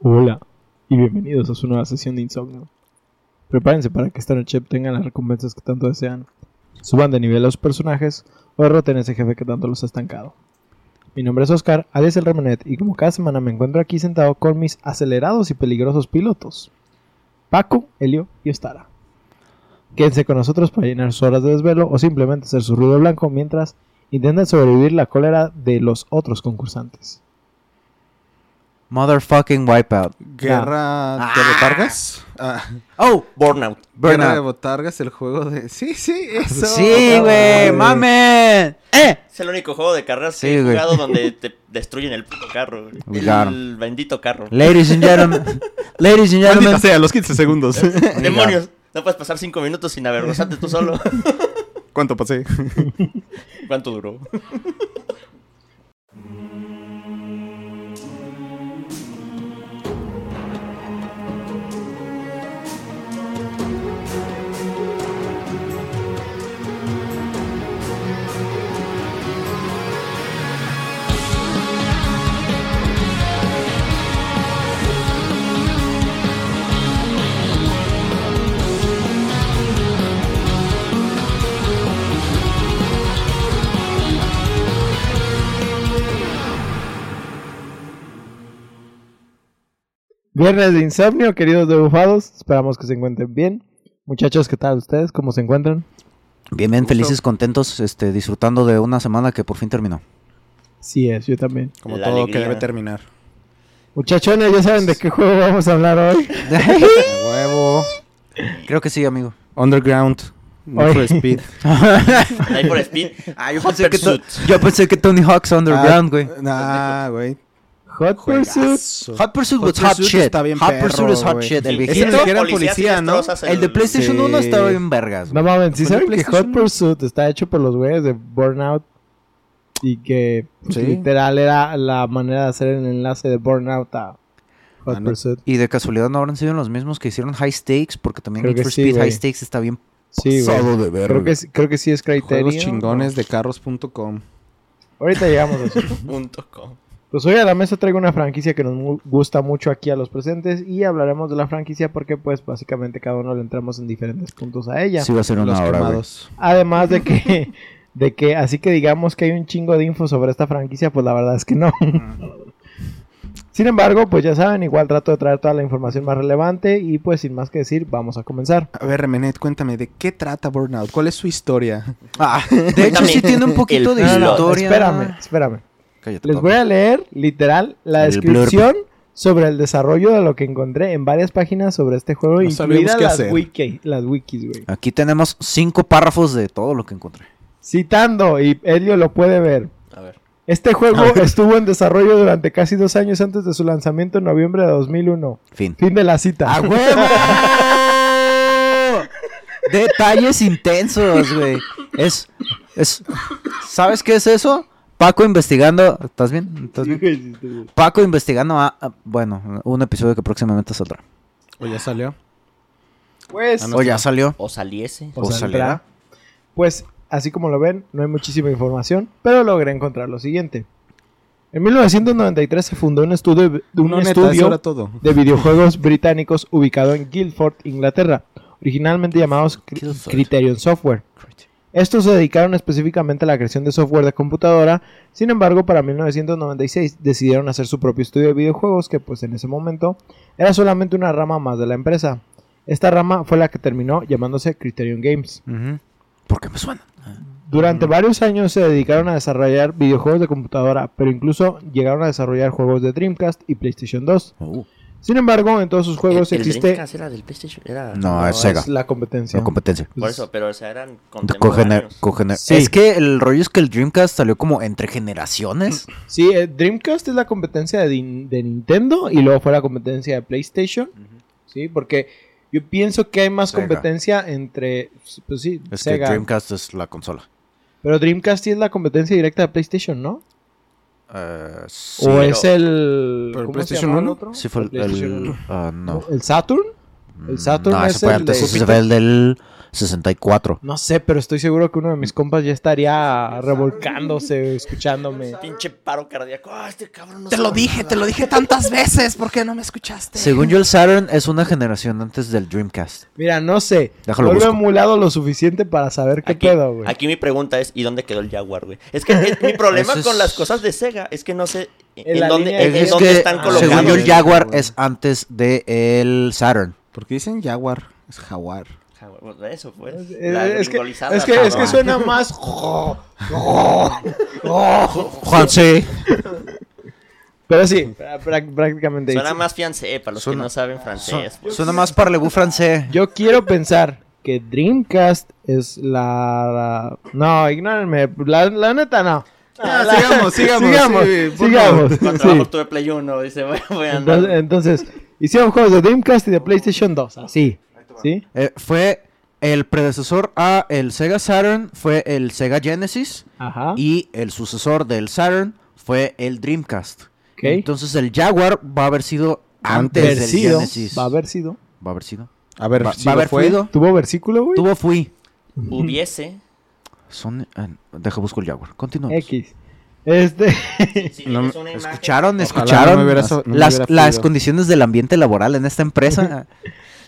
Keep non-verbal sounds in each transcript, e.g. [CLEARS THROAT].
Hola y bienvenidos a su nueva sesión de Insomnio. Prepárense para que esta noche obtengan las recompensas que tanto desean, suban de nivel a los personajes o derroten a ese jefe que tanto los ha estancado. Mi nombre es Oscar, alias el Remenet, y como cada semana me encuentro aquí sentado con mis acelerados y peligrosos pilotos, Paco, Helio y Ostara. Quédense con nosotros para llenar sus horas de desvelo o simplemente hacer su ruido blanco mientras intentan sobrevivir la cólera de los otros concursantes. Motherfucking Wipeout. Guerra Ah. de botargas. Ah, Oh, Burnout. Guerra de botargas, el juego de. Sí, sí, eso. Sí, güey, mames. ¡Eh! Es el único juego de carreras Sí, que he jugado donde te destruyen el puto carro. El, bendito carro. Ladies and gentlemen. [LAUGHS] Ladies and Maldita gentlemen. sea, a los 15 segundos. [LAUGHS] Demonios. No puedes pasar cinco minutos sin avergonzarte tú solo. ¿Cuánto pasé? ¿Cuánto duró? [LAUGHS] Viernes de insomnio, queridos debufados. Esperamos que se encuentren bien. Muchachos, ¿qué tal ustedes? ¿Cómo se encuentran? Bien, bien, felices, contentos, este, disfrutando de una semana que por fin terminó. Sí es, yo también. Como La todo alegría. que debe terminar. Muchachones, ¿ya saben de qué juego vamos a hablar hoy? [LAUGHS] Huevo. Creo que sí, amigo. Underground. Need for Speed. [LAUGHS] Ahí por Speed. Ah, yo pensé, que to- yo pensé que Tony Hawk's Underground, güey. Ah, güey. Hot Pursuit. Hot Pursuit was hot shit. está bien hot perro, Pursuit is hot shit. El viejito. Que era policía ¿no? El de PlayStation Sí. 1 estaba bien vergas. No mames, ¿sí ¿Fue de saben que Hot? Pursuit está hecho por los güeyes de Burnout? Y que Sí. literal era la manera de hacer el enlace de Burnout a Hot Ah. Pursuit. Y de casualidad no habrán sido los mismos que hicieron High Stakes, porque también Need for sí, Speed. High Stakes está bien Sí, de verga. Creo que, sí- creo que sí es Criterion. Juegos chingones de carros.com. Ahorita llegamos a eso. [LAUGHS] Punto com. Pues hoy a la mesa traigo una franquicia que nos mu- gusta mucho aquí a los presentes y hablaremos de la franquicia porque pues básicamente cada uno le entramos en diferentes puntos a ella. Sí va a ser Los una hora. Además de que, [LAUGHS] de que así que digamos que hay un chingo de info sobre esta franquicia, pues la verdad es que no. Sin embargo, pues ya saben, igual trato de traer toda la información más relevante y pues sin más que decir, vamos a comenzar. A ver, Remenet, cuéntame, ¿de qué trata Burnout? ¿Cuál es su historia? Ah, de hecho, sí tiene un poquito el de No, no, no, historia. espérame, espérame. Cállate, Les voy a leer literal la El descripción sobre el desarrollo de lo que encontré en varias páginas sobre este juego, No incluidas las, hacer. wiki, las wikis, güey. Aquí tenemos cinco párrafos de todo lo que encontré. Citando, y Elio lo puede ver. A ver. Este juego estuvo en desarrollo durante casi dos años antes de su lanzamiento en noviembre de 2001. Fin. Fin de la cita. ¡A huevo! Detalles intensos, güey. Es, es, ¿sabes qué es eso? Paco investigando, ¿estás bien? ¿Estás bien? Paco investigando, a, a- bueno, un episodio que próximamente saldrá. ¿O ya salió? Pues, Ah, no. O ya salió. O saliese. o o saldrá. Pues, así como lo ven, no hay muchísima información, pero logré encontrar lo siguiente. En 1993 se fundó un estudio, un No, neta, eso estudio todo. de videojuegos británicos ubicado en Guildford, Inglaterra, originalmente llamados Cri-. Criterion Software. Estos se dedicaron específicamente a la creación de software de computadora, sin embargo para 1996 decidieron hacer su propio estudio de videojuegos que pues en ese momento era solamente una rama más de la empresa. Esta rama fue la que terminó llamándose Criterion Games. Ujú. ¿Por qué me suena? Durante varios años se dedicaron a desarrollar videojuegos de computadora, pero incluso llegaron a desarrollar juegos de Dreamcast y PlayStation 2. Uh, Sin embargo, en todos sus juegos el, el existe Dreamcast era del PlayStation. Era... No, No, es Sega. la competencia. La competencia. Por eso, pero o sea, eran contemporáneos. cogener- cogener- Sí. Es que el rollo es que el Dreamcast salió como entre generaciones. [CLEARS THROAT] Sí, eh, Dreamcast es la competencia de, Nintendo y luego fue la competencia de PlayStation. Sí, porque yo pienso que hay más Sega. competencia entre. Pues sí, Es que. Dreamcast es la consola. Pero Dreamcast sí es la competencia directa de PlayStation, ¿no? Eh, sí. o pero- es el. ¿Pero ¿cómo PlayStation se llama el uno? otro? Sí fue el... El- ah, no. ¿El Saturn? El Saturn no, es ese fue el antes, de- ese fue el del 64. No sé, pero estoy seguro que uno de mis compas ya estaría revolcándose, escuchándome. [LAUGHS] Pinche paro cardíaco. Ah, este cabrón no Te lo dije, nada. te lo dije tantas veces. ¿Por qué no me escuchaste? Según yo, el Saturn es una generación antes del Dreamcast. Mira, no sé. Déjalo no lo he emulado lo suficiente para saber qué Aquí, pedo, güey. aquí mi pregunta es, ¿y dónde quedó el Jaguar, güey? Es que es- mi problema [LAUGHS] es- con las cosas de Sega es que no sé En dónde, línea en- de- en es dónde que, están colocados. según yo, el. Jaguar es antes del Saturn. Porque dicen Jaguar, es Jaguar. Pues, Eso, pues. La es, que, es, que, es que suena más. Juan, sí. Pero sí, prá- prá- prácticamente. Suena más fiancé para los Suena- que no saben francés. pues. Suena más parlez francés. Yo quiero pensar que Dreamcast es la. No, ignórenme. La, la neta, no. Ah, La- sigamos, sigamos, Sigamos, sí, sigamos. Con sí. tuve Play 1, dice, voy, voy a andar. Entonces, entonces, hicieron juegos de Dreamcast y de PlayStation 2. Así. ¿Sí? Eh, fue el predecesor a el Sega Saturn, fue el Sega Genesis. Ajá. Y el sucesor del Saturn fue el Dreamcast. Ok. Entonces el Jaguar va a haber sido antes Haber del sido, Genesis. Va a haber sido. Va a haber sido. A ver, Va, si va haber fue. fluido. ¿Tuvo versículo, güey? Tuvo fui. Hubiese. Son, eh, deja busco el Jaguar. Continuamos. X. Este. Si No imagen- ¿Escucharon? ¿Escucharon? no me hubiera so- no me las, las condiciones del ambiente laboral en esta empresa. [LAUGHS]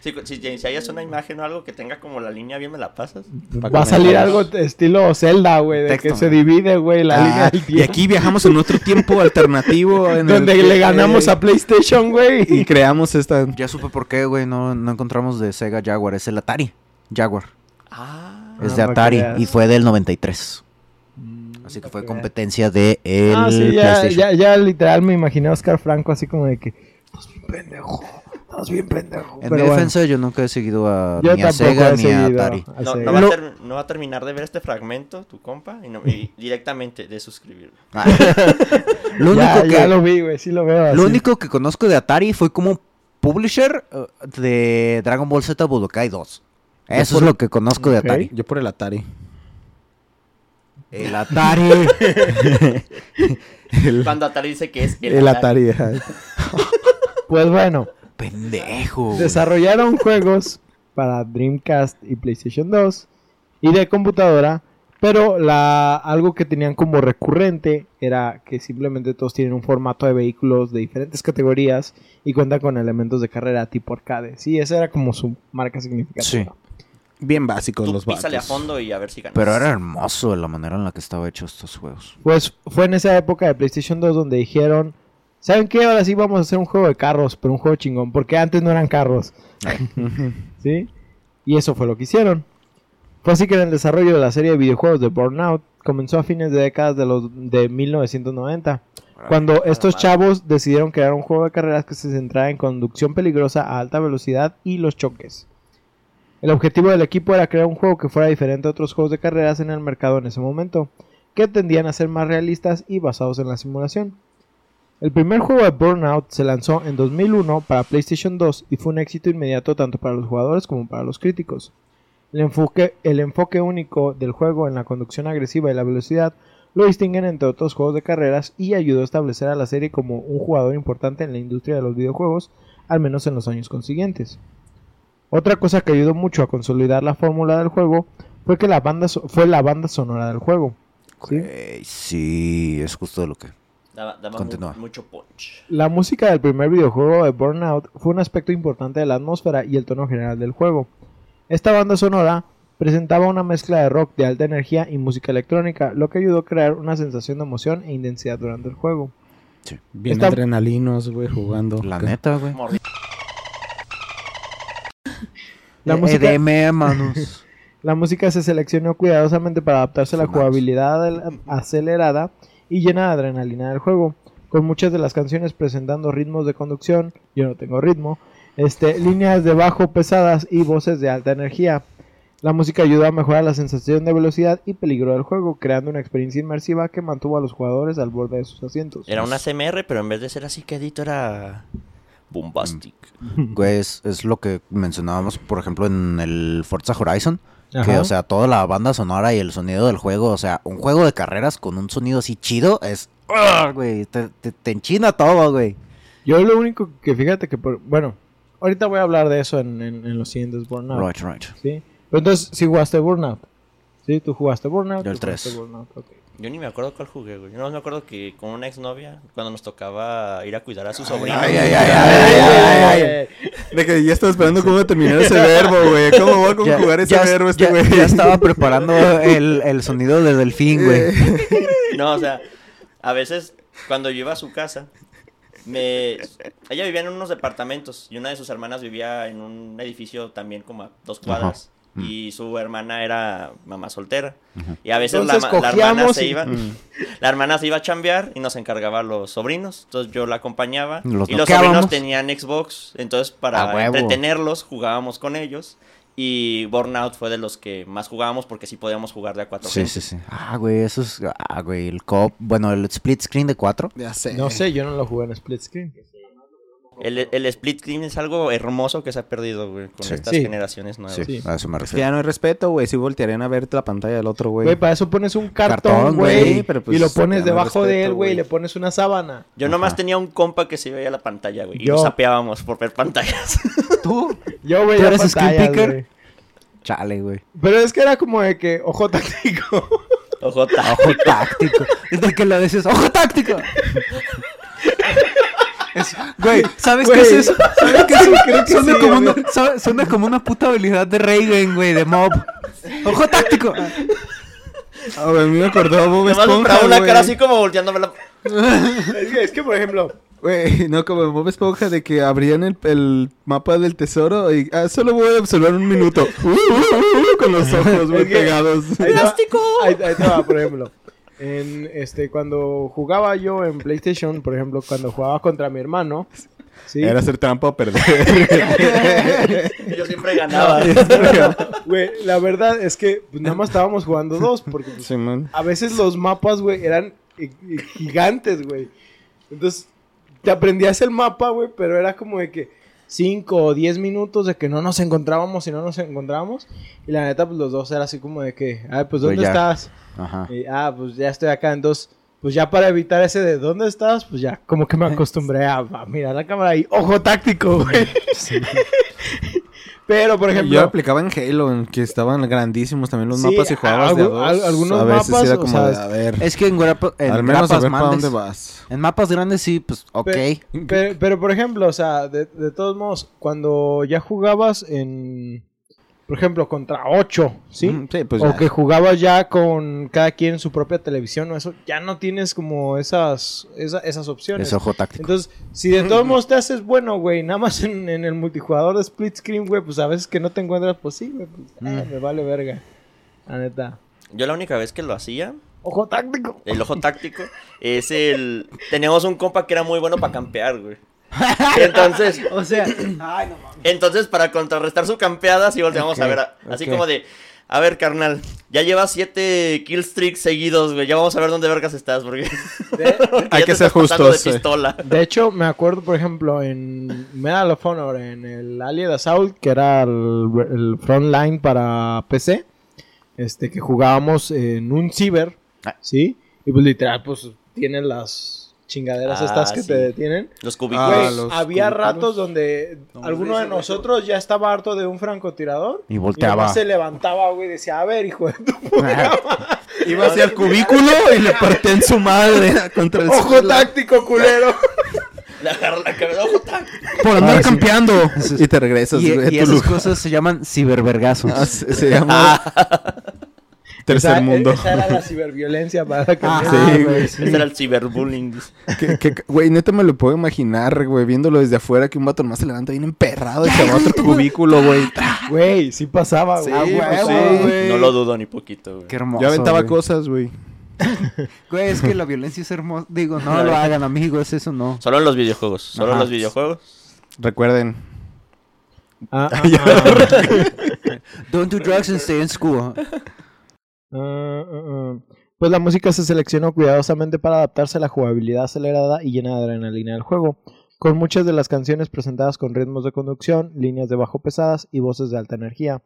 Si, si, si hayas una imagen o algo que tenga como la línea bien, me la pasas. Va a salir algo estilo Zelda, güey, de Texto, que se divide, güey, la Ah, línea del y aquí viajamos en otro tiempo alternativo. [LAUGHS] En el donde que- le ganamos eh, a PlayStation, güey. Y creamos esta... ya supe por qué, güey. No, no encontramos de Sega Jaguar. Es el Atari Jaguar. Ah. Es de Atari y fue del 93. Así que fue competencia de el Ah, sí, ya, PlayStation. ya, ya literal me imaginé a Oscar Franco así como de que pendejo, bien pendejo. En Pero mi bueno, defensa yo nunca he seguido a, yo ni a Sega ni a Atari. a No, va a Lo- ter- no va a terminar de ver este fragmento, tu compa, y, no- y directamente de suscribirme. [LAUGHS] Ah. lo único ya, que ya lo vi, güey, sí lo veo. lo así. único que conozco de Atari fue como publisher eh, de Dragon Ball Z Budokai 2. Eso es lo que conozco de. Atari. Yo por el Atari. El Atari. El, Cuando Atari dice que es el, el Atari. [LAUGHS] Pues bueno, Pendejo. desarrollaron juegos para Dreamcast y PlayStation 2 y de computadora, pero la algo que tenían como recurrente era que simplemente todos tienen un formato de vehículos de diferentes categorías y cuentan con elementos de carrera tipo arcade. Sí, esa era como su marca significativa. Bien básicos Tú los písale a vatos. fondo y a ver si ganas. Pero era hermoso la manera en la que estaba hecho estos juegos. Pues fue en esa época de PlayStation 2 donde dijeron, ¿saben qué? Ahora sí vamos a hacer un juego de carros, pero un juego chingón, porque antes no eran carros. [LAUGHS] ¿Sí? Y eso fue lo que hicieron. Fue así que en el desarrollo de la serie de videojuegos de Burnout comenzó a fines de décadas de, los, de 1990, cuando estos chavos decidieron crear un juego de carreras que se centrara en conducción peligrosa a alta velocidad y los choques. El objetivo del equipo era crear un juego que fuera diferente a otros juegos de carreras en el mercado en ese momento, que tendían a ser más realistas y basados en la simulación. El primer juego de Burnout se lanzó en 2001 para PlayStation 2 y fue un éxito inmediato tanto para los jugadores como para los críticos. El enfoque, único del juego en la conducción agresiva y la velocidad lo distinguen entre otros juegos de carreras y ayudó a establecer a la serie como un jugador importante en la industria de los videojuegos, al menos en los años consiguientes. Otra cosa que ayudó mucho a consolidar la fórmula del juego fue que la banda fue la banda sonora del juego. ¿sí? Sí, es justo lo que. Daba, daba mu- Continúa. mucho punch. La música del primer videojuego de Burnout fue un aspecto importante de la atmósfera y el tono general del juego. Esta banda sonora presentaba una mezcla de rock de alta energía y música electrónica, lo que ayudó a crear una sensación de emoción e intensidad durante el juego. Bien Está- adrenalinos, güey, jugando. La ¿Qué? neta, güey. [LAUGHS] La música- EDM, manos. [LAUGHS] La música se seleccionó cuidadosamente para adaptarse a la jugabilidad acelerada y llena de adrenalina del juego, con muchas de las canciones presentando ritmos de conducción, yo no tengo ritmo, este, líneas de bajo pesadas y voces de alta energía. La música ayudó a mejorar la sensación de velocidad y peligro del juego, creando una experiencia inmersiva que mantuvo a los jugadores al borde de sus asientos. Era una CMR, pero en vez de ser así quedito era bombastic. Güey, es, es lo que mencionábamos, por ejemplo, en el Forza Horizon. Que, Ajá. o sea, toda la banda sonora y el sonido del juego, o sea, un juego de carreras con un sonido así chido es. ¡ah, güey! Te, te, te enchina todo, güey. Yo lo único que fíjate que, por- bueno, ahorita voy a hablar de eso en, en, en los siguientes Burnout. Right, right. ¿sí? Pero entonces, si jugaste Burnout. ¿Sí? ¿Tú jugaste Burnout? Yo el tú jugaste tres. Burnout, ok. Yo ni me acuerdo cuál jugué, güey. Yo no me acuerdo que con una exnovia, cuando nos tocaba ir a cuidar a su sobrino. Ay, ay, ay, ay, ay, ay. De que ya estaba esperando cómo terminar ese [LAUGHS] verbo, güey. ¿Cómo voy a conjugar ese ya- verbo este ya- güey? ya estaba preparando el, el sonido del delfín, güey. No, o sea, a veces cuando yo iba a su casa, me... ella vivía en unos departamentos y una de sus hermanas vivía en un edificio también como a dos cuadras. Y su hermana era mamá soltera. Y a veces la, la hermana se y- iba. [LAUGHS] La hermana se iba a chambear y nos encargaba a los sobrinos. Entonces yo la acompañaba. Los y los sobrinos tenían Xbox. Entonces para huevo. entretenerlos jugábamos con ellos. Y Burnout fue de los que más jugábamos porque sí podíamos jugar de a cuatro Sí, gente. sí, sí. Ah, güey, eso es. Ah, güey, el cop. Bueno, el split screen de cuatro. Ya sé. No sé, yo no lo jugué en split screen. El, el split screen es algo hermoso que se ha perdido, güey, con Sí. estas Sí. generaciones nuevas. Sí, Sí. a eso me Es que refiero. ya no hay respeto, güey. Si voltearían a ver la pantalla del otro, güey. Güey, para eso pones un cartón, güey. pero pues y lo pones no debajo de él, güey. Y le pones una sábana. Yo nomás tenía un compa que se veía la pantalla, güey, y nos sapeábamos por ver pantallas. [LAUGHS] ¿Tú? Yo, güey, ¿Tú eres screen picker? Chale, güey. Pero es que era como de que, ojo táctico. Ojo, ta- Ojo táctico. Es de que lo dices, ¡ojo táctico! [LAUGHS] Es- güey, ¿sabes Güey. qué es eso? ¿Sabes qué es eso? Creo que suena, sí, como güey. una, suena como una puta habilidad de Reagan, güey, de mob. ¡Ojo táctico! A mí me acordó Bob Esponja, compraba una güey. cara así como volteándome la... es, que, es que, por ejemplo, Güey, no, como en Bob Esponja de que abrían el, el mapa del tesoro y ah, solo voy a observar un minuto. Uh, uh, uh, con los ojos muy pegados. Ahí va- Ahí, ahí te va, por ejemplo. En, este, cuando jugaba yo en PlayStation, por ejemplo, cuando jugaba contra mi hermano, ¿sí? Era hacer trampa o perder. [LAUGHS] Yo siempre ganaba. [LAUGHS] Güey, la verdad es que pues, nada más estábamos jugando dos, porque pues, a veces los mapas, güey, eran eh, gigantes, güey. Entonces, te aprendías el mapa, güey, pero era como de que 5 o 10 minutos de que no nos encontrábamos y no nos encontrábamos. Y la neta, pues los dos era así como de que, ay, pues ¿dónde Pues estás? Ajá. Y, ah, pues ya estoy acá. Entonces, pues ya para evitar ese de ¿dónde estás? Pues ya, como que me acostumbré a, a mirar la cámara y ojo táctico, güey. [LAUGHS] [LAUGHS] Pero, por ejemplo, Yo aplicaba en Halo, en que estaban grandísimos también los Sí, mapas y jugabas de a dos. al- algunos a veces mapas, era o como sea, de, a ver, Es que en, grapa- en al menos a grapas ver para grandes- dónde vas. En mapas grandes sí, pues, ok. Pe- Pero, pero, por ejemplo, o sea, de, de todos modos, cuando ya jugabas en, por ejemplo, contra 8, ¿sí? Mm, Sí, pues o ya. que jugabas ya con cada quien su propia televisión o eso, ya no tienes como esas, esa- esas opciones. Es ojo táctico. Entonces, si de todos modos te haces bueno, güey, nada más en, en el multijugador de split screen, güey, pues a veces que no te encuentras, pues sí, güey, pues, eh, me vale verga. La neta. Yo la única vez que lo hacía, Ojo táctico. el ojo táctico, es el... Teníamos un compa que era muy bueno para campear, güey. Entonces, [LAUGHS] O sea, entonces para contrarrestar su campeada, sí volteamos a ver, a- así como de... A ver, carnal, ya llevas siete kill streaks seguidos, güey. Ya vamos a ver dónde vergas estás, porque... porque [LAUGHS] Hay ya que te ser justos, de pistola. De hecho, me acuerdo, por ejemplo, en Medal of Honor, en el Allied Assault, que era el, el frontline para PC, este, que jugábamos en un ciber, Ah. ¿sí? Y pues literal, pues tienen las chingaderas Ah, estas que sí. te detienen. Los Ah, cubículos. Los había cubículos. ratos donde alguno de nosotros ya estaba harto de un francotirador. y Y volteaba. nomás se levantaba, güey, y decía, a ver, hijo de tu [LAUGHS] puta Iba hacia el cubículo y le partí en su madre [LAUGHS] contra el Ojo táctico, culero. [LAUGHS] Le agarra la cabeza, ojo. Por andar Ah, sí. campeando. Y te regresas, Y, y esas lugar. cosas se llaman cibervergazos. Ah, se, se llama Tercer Esa- mundo. Esa era la ciberviolencia para que Ah, Sí, güey. Ese era el ciberbullying. Güey, neta me lo puedo imaginar, güey, viéndolo desde afuera que un vato nomás se levanta bien emperrado y se va a otro [LAUGHS] cubículo, güey. Güey, sí pasaba, Sí, güey. pues Ah, sí, güey. güey. No lo dudo ni poquito, güey. Qué hermoso. Yo aventaba cosas, güey. [LAUGHS] Güey, es que la violencia es hermosa. Digo, no lo hagan, amigos, eso no. Solo en los videojuegos. Solo en los videojuegos. Recuerden. Ah, [LAUGHS] ah, ah. Don't do drugs and stay in school. Ah, ah, ah. Pues la música se seleccionó cuidadosamente para adaptarse a la jugabilidad acelerada y llena de adrenalina del juego, con muchas de las canciones presentadas con ritmos de conducción, líneas de bajo pesadas y voces de alta energía.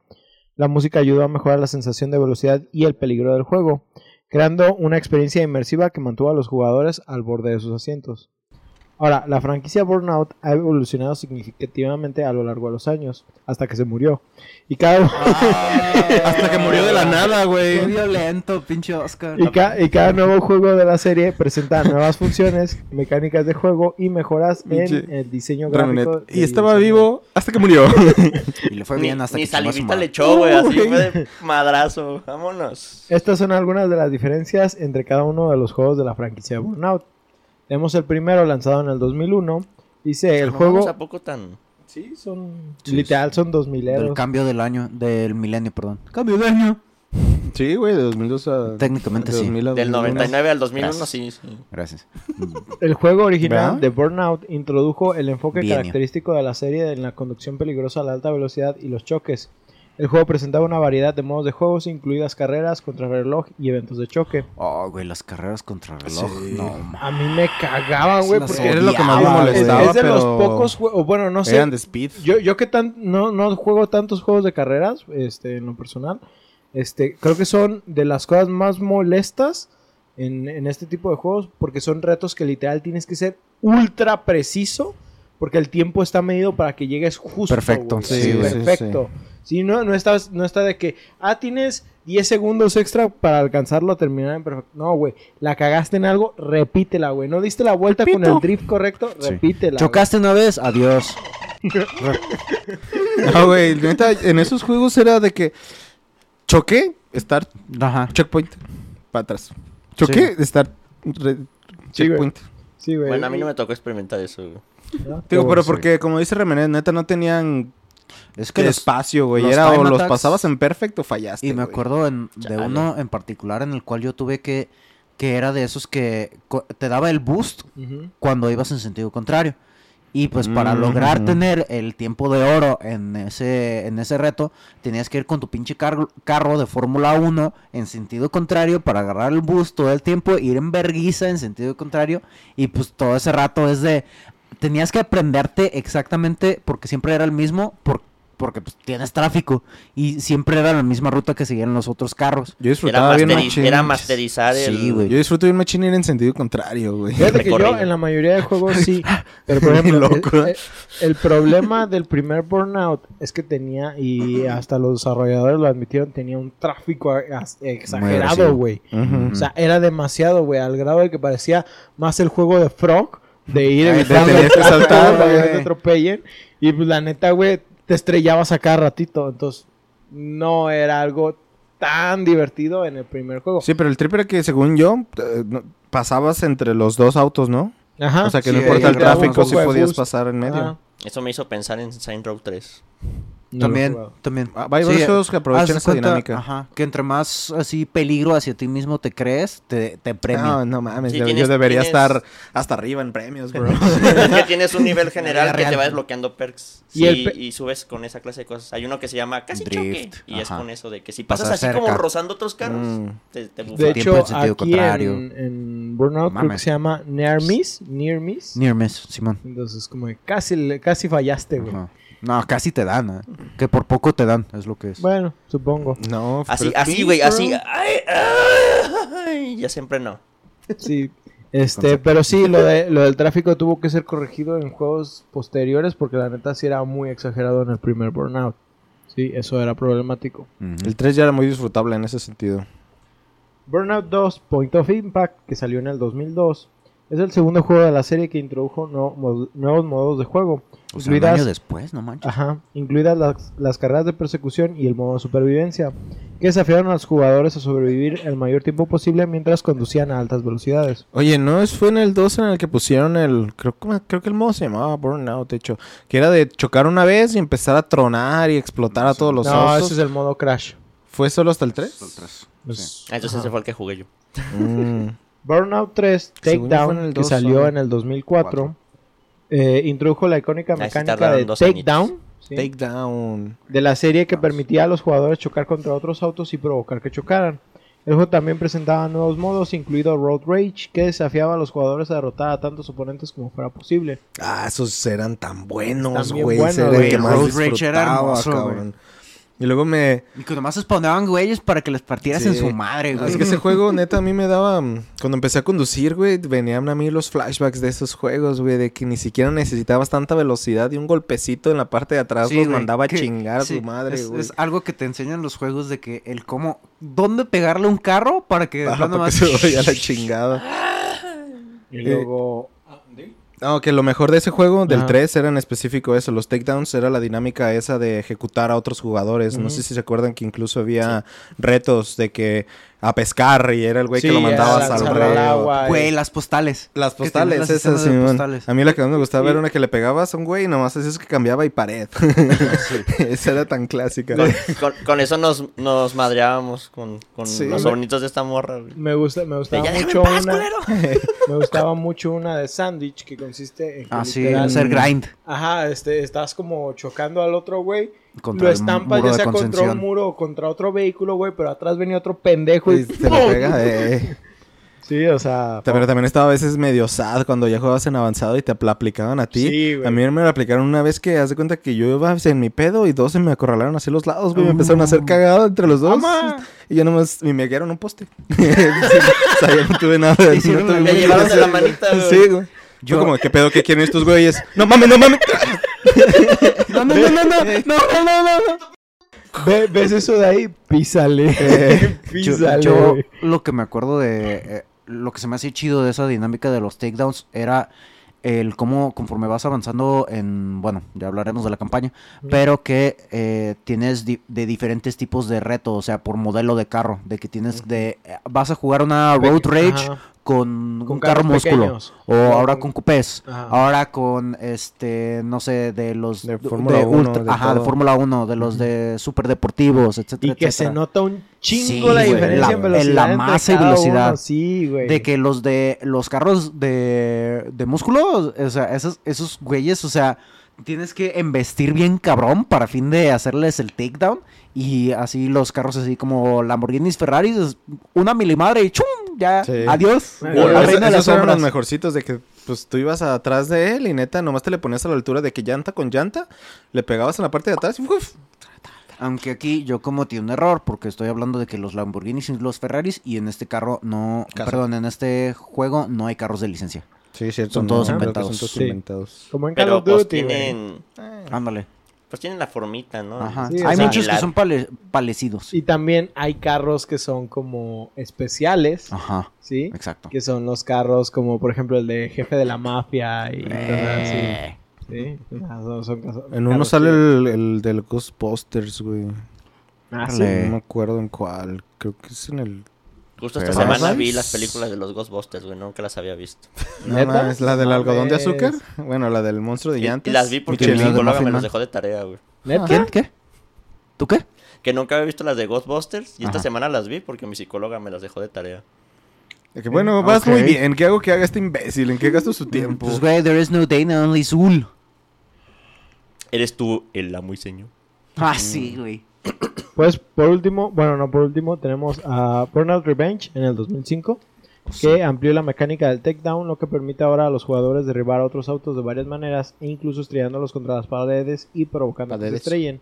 La música ayudó a mejorar la sensación de velocidad y el peligro del juego, creando una experiencia inmersiva que mantuvo a los jugadores al borde de sus asientos. Ahora, la franquicia Burnout ha evolucionado significativamente a lo largo de los años, hasta que se murió. Y cada, [LAUGHS] Hasta que murió de la nada, Qué güey. violento, pinche Oscar. y, ca- y cada nuevo juego de la serie presenta nuevas funciones, mecánicas de juego y mejoras en el diseño gráfico. Y estaba diseño. vivo hasta que murió. [LAUGHS] Y le fue Ni, bien hasta ni que salivita madre. le echó, güey. Así fue de madrazo. Vámonos. Estas son algunas de las diferencias entre cada uno de los juegos de la franquicia Burnout. Tenemos el primero lanzado en el 2001. Dice, el No juego... ¿A poco tan...? Sí, son... Sí, literal, son 2000 Del euros. cambio del año, del milenio, perdón. Cambio de año. sí, güey, de 2002 a... Técnicamente de sí. 2000 a Del 2001. 99 al 2001, Gracias. sí, sí. Gracias. El juego original ¿Verdad? de Burnout introdujo el enfoque Bienio. característico de la serie en la conducción peligrosa a la alta velocidad y los choques. El juego presentaba una variedad de modos de juegos, incluidas carreras, contrarreloj y eventos de choque. Oh, güey, las carreras contra reloj. Sí. No, ma- A mí me cagaban, güey, porque Era lo que más me es, molestaba, es de los pocos juegos, bueno, no sé, Eran de speed. yo, yo que tan, no, no juego tantos juegos de carreras, este, en lo personal, este, creo que son de las cosas más molestas en, en este tipo de juegos, porque son retos que literal tienes que ser ultra preciso, porque el tiempo está medido para que llegues justo. Perfecto, güey, sí, perfecto. Sí, no, no, estás, no está de que, ah, tienes 10 segundos extra para alcanzarlo a terminar en perfecto. No, güey, la cagaste en algo, repítela, güey. No diste la vuelta con el drift correcto, Sí. repítela. güey. Chocaste una vez, adiós. No, güey, neta, en esos juegos era de que choqué, start, Ajá. checkpoint, para atrás. Choqué, start, re- Sí, güey. checkpoint. Sí, güey. Bueno, a mí no me tocó experimentar eso, güey. Digo, pero porque, como dice Remenet, neta, no tenían Es que los- espacio, güey. los Era o los pasabas en perfecto o fallaste, Y me güey. acuerdo en- de uno en particular en el cual yo tuve que... Que era de esos que te daba el boost cuando ibas en sentido contrario. Y pues para Mm, lograr tener el tiempo de oro en ese, en ese reto, tenías que ir con tu pinche carro, carro de Fórmula 1 en sentido contrario para agarrar el boost todo el tiempo, ir en verguiza en sentido contrario. Y pues todo ese rato es de... Tenías que aprenderte exactamente porque siempre era el mismo, por- porque pues tienes tráfico. Y siempre era la misma ruta que seguían los otros carros. Yo Era, disfrutaba bien masteri- machín. era masterizar el... Sí, güey. Yo disfruto bien machín ir en sentido contrario, güey. Fíjate que yo en la mayoría de juegos sí. [LAUGHS] Pero por [LAUGHS] ejemplo, loco, el, ¿eh? el- el problema del primer Burnout es que tenía, y hasta los desarrolladores lo admitieron, tenía un tráfico exagerado, güey. O sea, era demasiado, güey, al grado de que parecía más el juego de Frog, de ir evitando que el saltar, saltar para que no güey. te atropellen. Y pues la neta, güey, te estrellabas a cada ratito. Entonces, no era algo tan divertido en el primer juego. Sí, pero el trip era que, según yo, eh, pasabas entre los dos autos, ¿no? Ajá. o sea, que sí, no importa el tráfico, si de podías pasar en medio. Ajá. Eso me hizo pensar en Saint Row 3. No también, también. Ah, hay varios juegos que aprovechan esa cuenta, dinámica. Ajá, que entre más así peligro hacia ti mismo te crees, te, te premian. No, no mames, Sí, yo, tienes- yo debería tienes- estar hasta arriba en premios, bro. [LAUGHS] es que tienes un nivel general que te va desbloqueando perks. Y Sí, y, subes con esa clase de cosas. Hay uno que se llama casi Drift, choque. Y es con eso de que si pasas así como rozando otros carros, Mm. te, te bufan. De hecho, en sentido aquí contrario. en, en Burnout creo que Mames. se llama Near Miss. Near Miss. Near miss, Simón. Entonces, como que casi, le- casi fallaste, güey. No, casi te dan, ¿eh? Que por poco te dan, es lo que es. Bueno, supongo. No, Así, así, güey, así. Ay, ay, ya siempre no. Sí. [LAUGHS] Este, pero sí, lo, de, lo del tráfico tuvo que ser corregido en juegos posteriores porque la neta sí era muy exagerado en el primer Burnout. Sí, eso era problemático. El 3 ya era muy disfrutable en ese sentido. Burnout 2 Point of Impact, que salió en el 2002, es el segundo juego de la serie que introdujo no- nuevos modos de juego. O sea, un incluidas- año después, no manches. Ajá, incluidas las, las carreras de persecución y el modo de supervivencia, que desafiaron a los jugadores a sobrevivir el mayor tiempo posible mientras conducían a altas velocidades. Oye, ¿no es, fue en el 2 en el que pusieron el... Creo, que- creo que el modo se llamaba Burnout, de hecho. Que era de chocar una vez y empezar a tronar y explotar a todos los no, autos. ese es el modo Crash. ¿Fue solo hasta el 3? El tres. Pues, Ah, entonces ajá. ese fue el que jugué yo. Mm. Burnout 3 Según yo fue en Takedown, el que 2 salió en el 2004, eh, introdujo la icónica sí mecánica de Takedown ¿sí? Takedown. de la serie que permitía a los jugadores chocar contra otros autos y provocar que chocaran. El juego también presentaba nuevos modos, incluido Road Rage, que desafiaba a los jugadores a derrotar a tantos oponentes como fuera posible. Ah, esos eran tan buenos, güey. más Road Rage era hermoso, cabrón. Y luego me... Y que nomás spawnaban güeyes para que les partieras Sí. en su madre, güey. Es que ese juego, neta, a mí me daba... mm, Cuando empecé a conducir, güey, venían a mí los flashbacks de esos juegos, güey. De que ni siquiera necesitabas tanta velocidad y un golpecito en la parte de atrás Sí, los güey, mandaba a que- chingar a su madre, es, güey. es algo que te enseñan los juegos de que el cómo... ¿Dónde pegarle un carro para que... Ajá, para que más- se vaya a la [LAUGHS] chingada. Y Eh, luego... No, que lo mejor de ese juego, del Ajá. 3, era en específico eso. Los takedowns era la dinámica esa de ejecutar a otros jugadores. No sé si se acuerdan que incluso había retos de que a pescar y era el güey Sí, que lo a mandabas al río. agua. Güey, las postales. Las postales, esas, Simón. postales. A mí la que más me gustaba Sí. era una que le pegabas a un güey y nomás hacías que cambiaba y pared. [LAUGHS] [LAUGHS] Esa era tan clásica. [LAUGHS] Con, con eso nos, nos madreábamos con, con Sí. los sobrinitos de esta morra, güey. Me gusta, me gustaba Ya mucho paz, una, me gustaba mucho una de sandwich que consiste en que Ah, sí, hacer grind. Ajá, este, estás como chocando al otro güey, lo estampas ya sea contra un muro o contra otro vehículo, güey, pero atrás venía otro pendejo y, Y te le pega, [LAUGHS] eh. Sí, o sea, Pero también estaba a veces medio sad cuando ya jugabas en avanzado y te la aplicaban a ti. Sí, güey. a mí me la aplicaron una vez que haz de cuenta que yo iba en mi pedo y dos se me acorralaron hacia los lados, güey. Me empezaron a hacer cagado entre los dos. ¡Ama! Y yo nomás y me guiaron un poste. [LAUGHS] Sí, o sea, yo no tuve nada. Hicieron no tuve mucho llevaron que de la manita, güey. Sí, güey. Yo como, ¿qué pedo? ¿Qué quieren estos güeyes? ¡No mames, no mames! No, no, no, no, no, no, no, no. no. Ve, ¿Ves eso de ahí? Písale. Eh, [LAUGHS] písale. Yo, lo que me acuerdo de. Eh, lo que se me hace chido de esa dinámica de los takedowns era el cómo conforme vas avanzando en, bueno, ya hablaremos de la campaña, pero que eh, tienes de diferentes tipos de retos, o sea, por modelo de carro, de que tienes de, vas a jugar una road rage, con, Con un carro carros músculo, pequeños. o ahora con- cupés, Ajá. ahora con, este, no sé, de los... De Fórmula uno, de ajá, de. Fórmula 1, de los de super deportivos, etcétera, Y que se etcétera. nota un chingo Sí, la güey, diferencia la- en velocidad. en la entre masa y velocidad. uno, Sí, güey. De que los de los carros de, de músculo, o sea, esos, esos güeyes, o sea, tienes que embestir bien cabrón para fin de hacerles el takedown. Y así los carros así como Lamborghinis, Ferraris, una milimadre y ¡chum! Ya, Sí. adiós. Bueno, de esos eran los mejorcitos de que pues tú ibas atrás de él y neta nomás te le ponías a la altura de que llanta con llanta, le pegabas en la parte de atrás y uf, Aunque aquí yo cometí un error porque estoy hablando de que los Lamborghinis y los Ferraris y en este carro no, Caso. perdón, en este juego no hay carros de licencia. Sí, cierto. Son todos inventados. Son todos Sí. inventados. Como en Call of pues Duty, tienen, Ándale. Pues tienen la formita, ¿no? Ajá. Sí, hay muchos que son pale- parecidos. Y también hay carros que son como especiales, Ajá, ¿sí? exacto. Que son los carros como, por ejemplo, el de jefe de la mafia y cosas así. Eh. Sí, son, son casos- En uno sale el, el del Ghostbusters, güey. Ah, sí. No me acuerdo en cuál. Creo que es en el. Justo esta Pero- semana vi las películas de los Ghostbusters, güey, nunca las había visto. No, la del No algodón de azúcar. Bueno, la del monstruo de Y, llantas. y las vi porque mi de psicóloga me las dejó de tarea, güey. ¿Neta? ¿Quién? ¿Qué? ¿Tú qué? Que nunca había visto las de Ghostbusters y esta semana las vi porque mi psicóloga me las dejó de tarea. De que, bueno, vas muy bien. ¿Qué hago que haga este imbécil? ¿En qué gasto su tiempo? Pues, güey, there is no Dana, only Zul. ¿Eres tú el amo y señor? Ah, sí, güey. Pues por último, bueno, no por último, tenemos a Burnout Revenge en el 2005, que amplió la mecánica del takedown, lo que permite ahora a los jugadores derribar a otros autos de varias maneras, e incluso estrellándolos contra las paredes y provocando que se estrellen.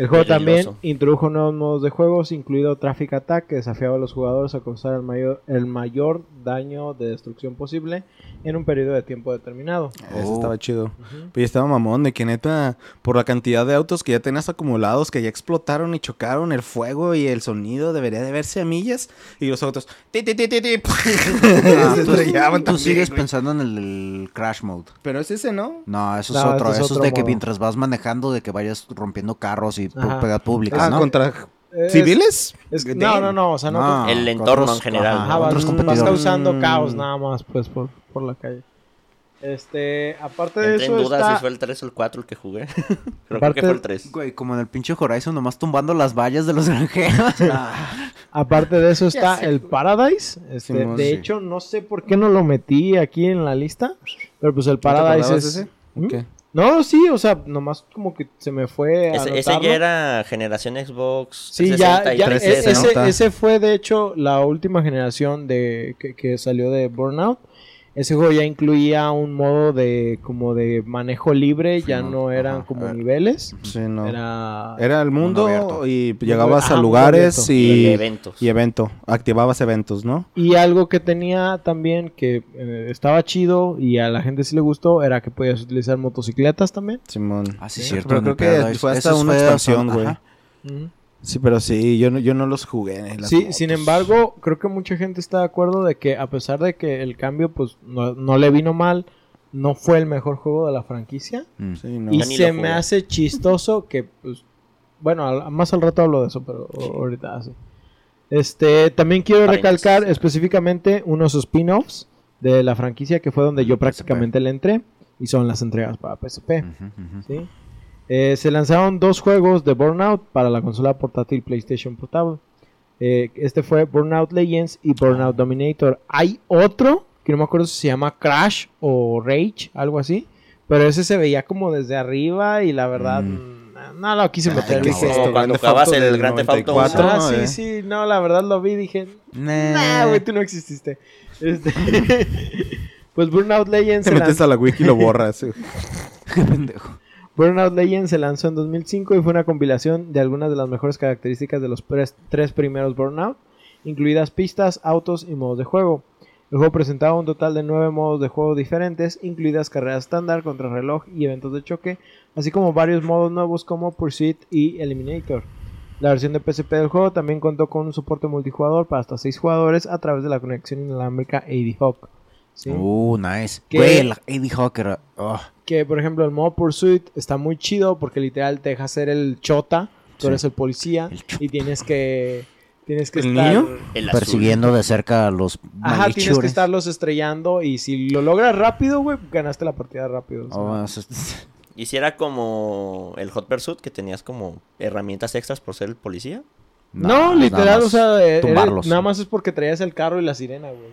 El juego también introdujo nuevos modos de juegos, incluido Traffic Attack, que desafiaba a los jugadores a causar el mayor, el mayor daño de destrucción posible en un periodo de tiempo determinado. Ese Oh. estaba chido. Pero estaba mamón de que neta, por la cantidad de autos que ya tenías acumulados, que ya explotaron y chocaron, el fuego y el sonido debería de verse a millas. Y los autos, ti, ti, ti, ti, ti, [LAUGHS] Ah, se tú, estrellaban tú también, sigues güey. pensando en el, el Crash Mode. Pero es ese, ¿no? No, eso No, es otro. este es eso otro es de que modo. mientras vas manejando, de que vayas rompiendo carros y. propiedad pública, Ah, ¿no? contra Es- civiles. es- no, no, no, o sea, no. No, El entorno en general, otros vas causando Mm. caos nada más, pues, por, por la calle. Este, aparte de eso en dudas está... si fue el 3 o el 4 el que jugué. Pero [LAUGHS] creo Aparte- que fue el 3. Güey, como en el pinche Horizon, nomás tumbando las vallas de los [LAUGHS] granjeros. [LAUGHS] Aparte de eso está el Paradise. Este, Simón, de sí. hecho, no sé por qué no lo metí aquí en la lista. Pero pues el ¿No te Paradise es... ese? ¿Mm? ¿Qué? No, sí, o sea, nomás como que se me fue a Ese, ya era generación Xbox. Sí, ya, 360 y ya, 360. e- ese, 360. ese fue de hecho la última generación de que, que salió de Burnout. Ese juego ya incluía un modo de como de manejo libre, ya no eran ajá. como niveles. Sí, no. Era, Era el mundo y llegabas Ajá, a lugares abierto. y, Y eventos. y evento. Activabas eventos, ¿no? Y algo que tenía también que eh, estaba chido y a la gente sí le gustó era que podías utilizar motocicletas también. Simón. Ah, sí, Sí, cierto. pero creo que fue hasta una expansión, güey. Sí, pero sí, yo no, yo no los jugué. eh, las Sí, motos. sin embargo, creo que mucha gente está de acuerdo de que a pesar de que el cambio pues no, no le vino mal, no fue el mejor juego de la franquicia. Mm. Sí, no. Y se me hace chistoso que, pues, bueno, al- más al rato hablo de eso, pero o- ahorita sí. Este, también quiero recalcar específicamente unos spin-offs de la franquicia que fue donde yo PSP. prácticamente le entré y son las entregas para PSP. ¿sí? Eh, se lanzaron dos juegos de Burnout para la consola portátil PlayStation Portable. Eh, este fue Burnout Legends y Burnout Dominator. Hay otro que no me acuerdo si se llama Crash o Rage, algo así. Pero ese se veía como desde arriba y la verdad mm, no lo quise meter. ¿qué Como cuando jugabas el del Grand Theft Auto 94, Ah, ¿no? sí, Eh. sí, no, la verdad lo vi y dije, Nah. nah, güey, tú no exististe. [LAUGHS] Este, [LAUGHS] pues Burnout Legends Te metes lanzó- a la wiki y lo borras. eh. [LAUGHS] Qué pendejo. Burnout Legends se lanzó en 2005 y fue una compilación de algunas de las mejores características de los tres primeros Burnout, incluidas pistas, autos y modos de juego. El juego presentaba un total de nueve modos de juego diferentes, incluidas carreras estándar, contrarreloj y eventos de choque, así como varios modos nuevos como Pursuit y Eliminator. La versión de PSP del juego también contó con un soporte multijugador para hasta 6 jugadores a través de la conexión inalámrica AD Hawk. ¿sí? Uh, nice. ¿Qué? Güey, el Eddie Hawker. oh, que por ejemplo el modo Pursuit está muy chido porque literal te deja ser el chota, tú Sí. eres el policía El y tienes que tienes que ¿El estar niño? Persiguiendo de cerca a los Ajá, tienes que estarlos estrellando y si lo logras rápido, güey, ganaste la partida rápido. Oh, eso es- [LAUGHS] Y si era como el Hot Pursuit, que tenías como herramientas extras por ser el policía. no, nada literal, más o sea, eh, eres- tumbarlos. nada más es porque traías el carro y la sirena, güey.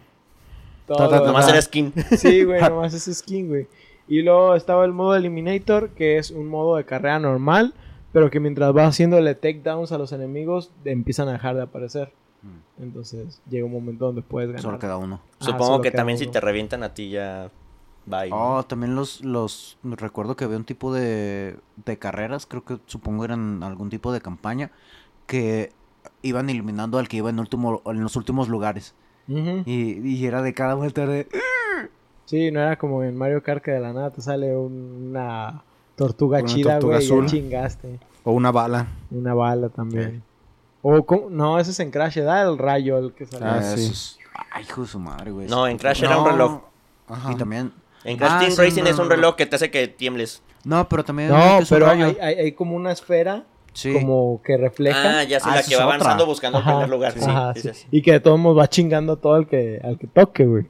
Todo Nomás demás- era skin. Sí, güey, [LAUGHS] nomás es skin, güey. Y luego estaba el modo Eliminator, que es un modo de carrera normal, pero que mientras vas haciéndole takedowns a los enemigos, te empiezan a dejar de aparecer. Entonces llega un momento donde puedes ganar. Solo queda uno. Ah, Supongo que también si te revientan a ti ya... Bye. Oh, también los, los, recuerdo que había un tipo de, de carreras, creo que supongo eran algún tipo de campaña, que iban eliminando al que iba en, último, en los últimos lugares. Y, y era de cada vuelta de... Sí, no era como en Mario Kart que de la nada te sale un- una tortuga Una chida, güey, y chingaste. O una bala. Una bala también. O ¿cómo? no, ese es en Crash, da el rayo el que sale. Ah, Eso sí. es- Ay, hijo de su madre, güey. No, en Crash era un reloj. Ajá. Y también... En Crash Ah, Team sí, Racing no, es un reloj que te hace que tiembles. No, pero también... No, es pero hay, hay- hay como una esfera Sí. como que refleja. Ah, ya sé, Ah, la que va otra. avanzando buscando Ajá, el primer lugar. Sí, ajá, sí. Y que de todos modos va chingando a todo el que, al que toque, güey.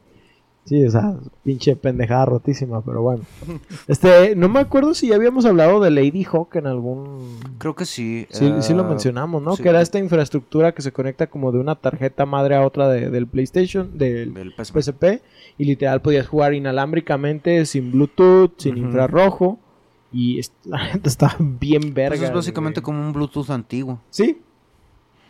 Sí, o sea, pinche pendejada rotísima, pero bueno. [LAUGHS] Este, no me acuerdo si ya habíamos hablado de Lady Hawk en algún... Creo que sí. Sí, sí lo eh, mencionamos, ¿no? sí. Que era esta infraestructura que se conecta como de una tarjeta madre a otra de- del PlayStation, del Del PSP. PSP, y literal podías jugar inalámbricamente, sin Bluetooth, sin infrarrojo, y [LAUGHS] la gente está bien verga. Pues es básicamente güey. como un Bluetooth antiguo. Sí,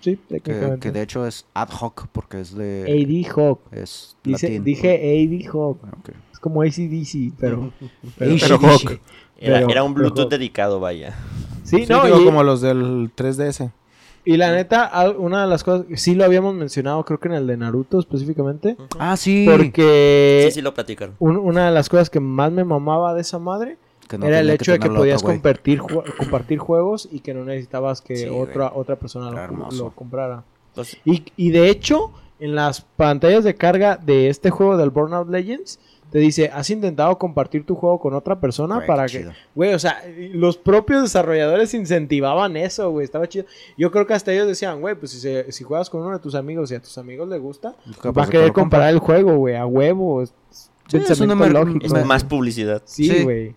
sí, Que, técnicamente. que de hecho es ad hoc porque es de... AD Hawk. Es Dice, latín. dije AD Hawk. Ok. Es como ACDC, pero... [LAUGHS] Pero. [LAUGHS] Era, Pero- era un pero Bluetooth dedicado, vaya. Sí, Sí, no, digo, y, como los del 3DS. y la neta, una de las cosas, sí lo habíamos mencionado, creo que en el de Naruto específicamente, Ah, sí. porque Sí, sí lo platicaron. un- una de las cosas que más me mamaba de esa madre Que no era el hecho de que podías otro compartir, ju- compartir juegos y que no necesitabas que Sí, otra, otra persona lo, comprara. Entonces, Y, y de hecho, en las pantallas de carga de este juego del Burnout Legends, te dice, ¿has intentado compartir tu juego con otra persona Güey, para que... chido. Güey, o sea, los propios desarrolladores incentivaban eso, güey, estaba chido. Yo creo que hasta ellos decían, güey, pues si, se- si juegas con uno de tus amigos y a tus amigos les gusta, Capaz va a querer comprar el juego, güey, a huevo. Es, Sí, es una lógico. más publicidad. Sí, Sí. güey.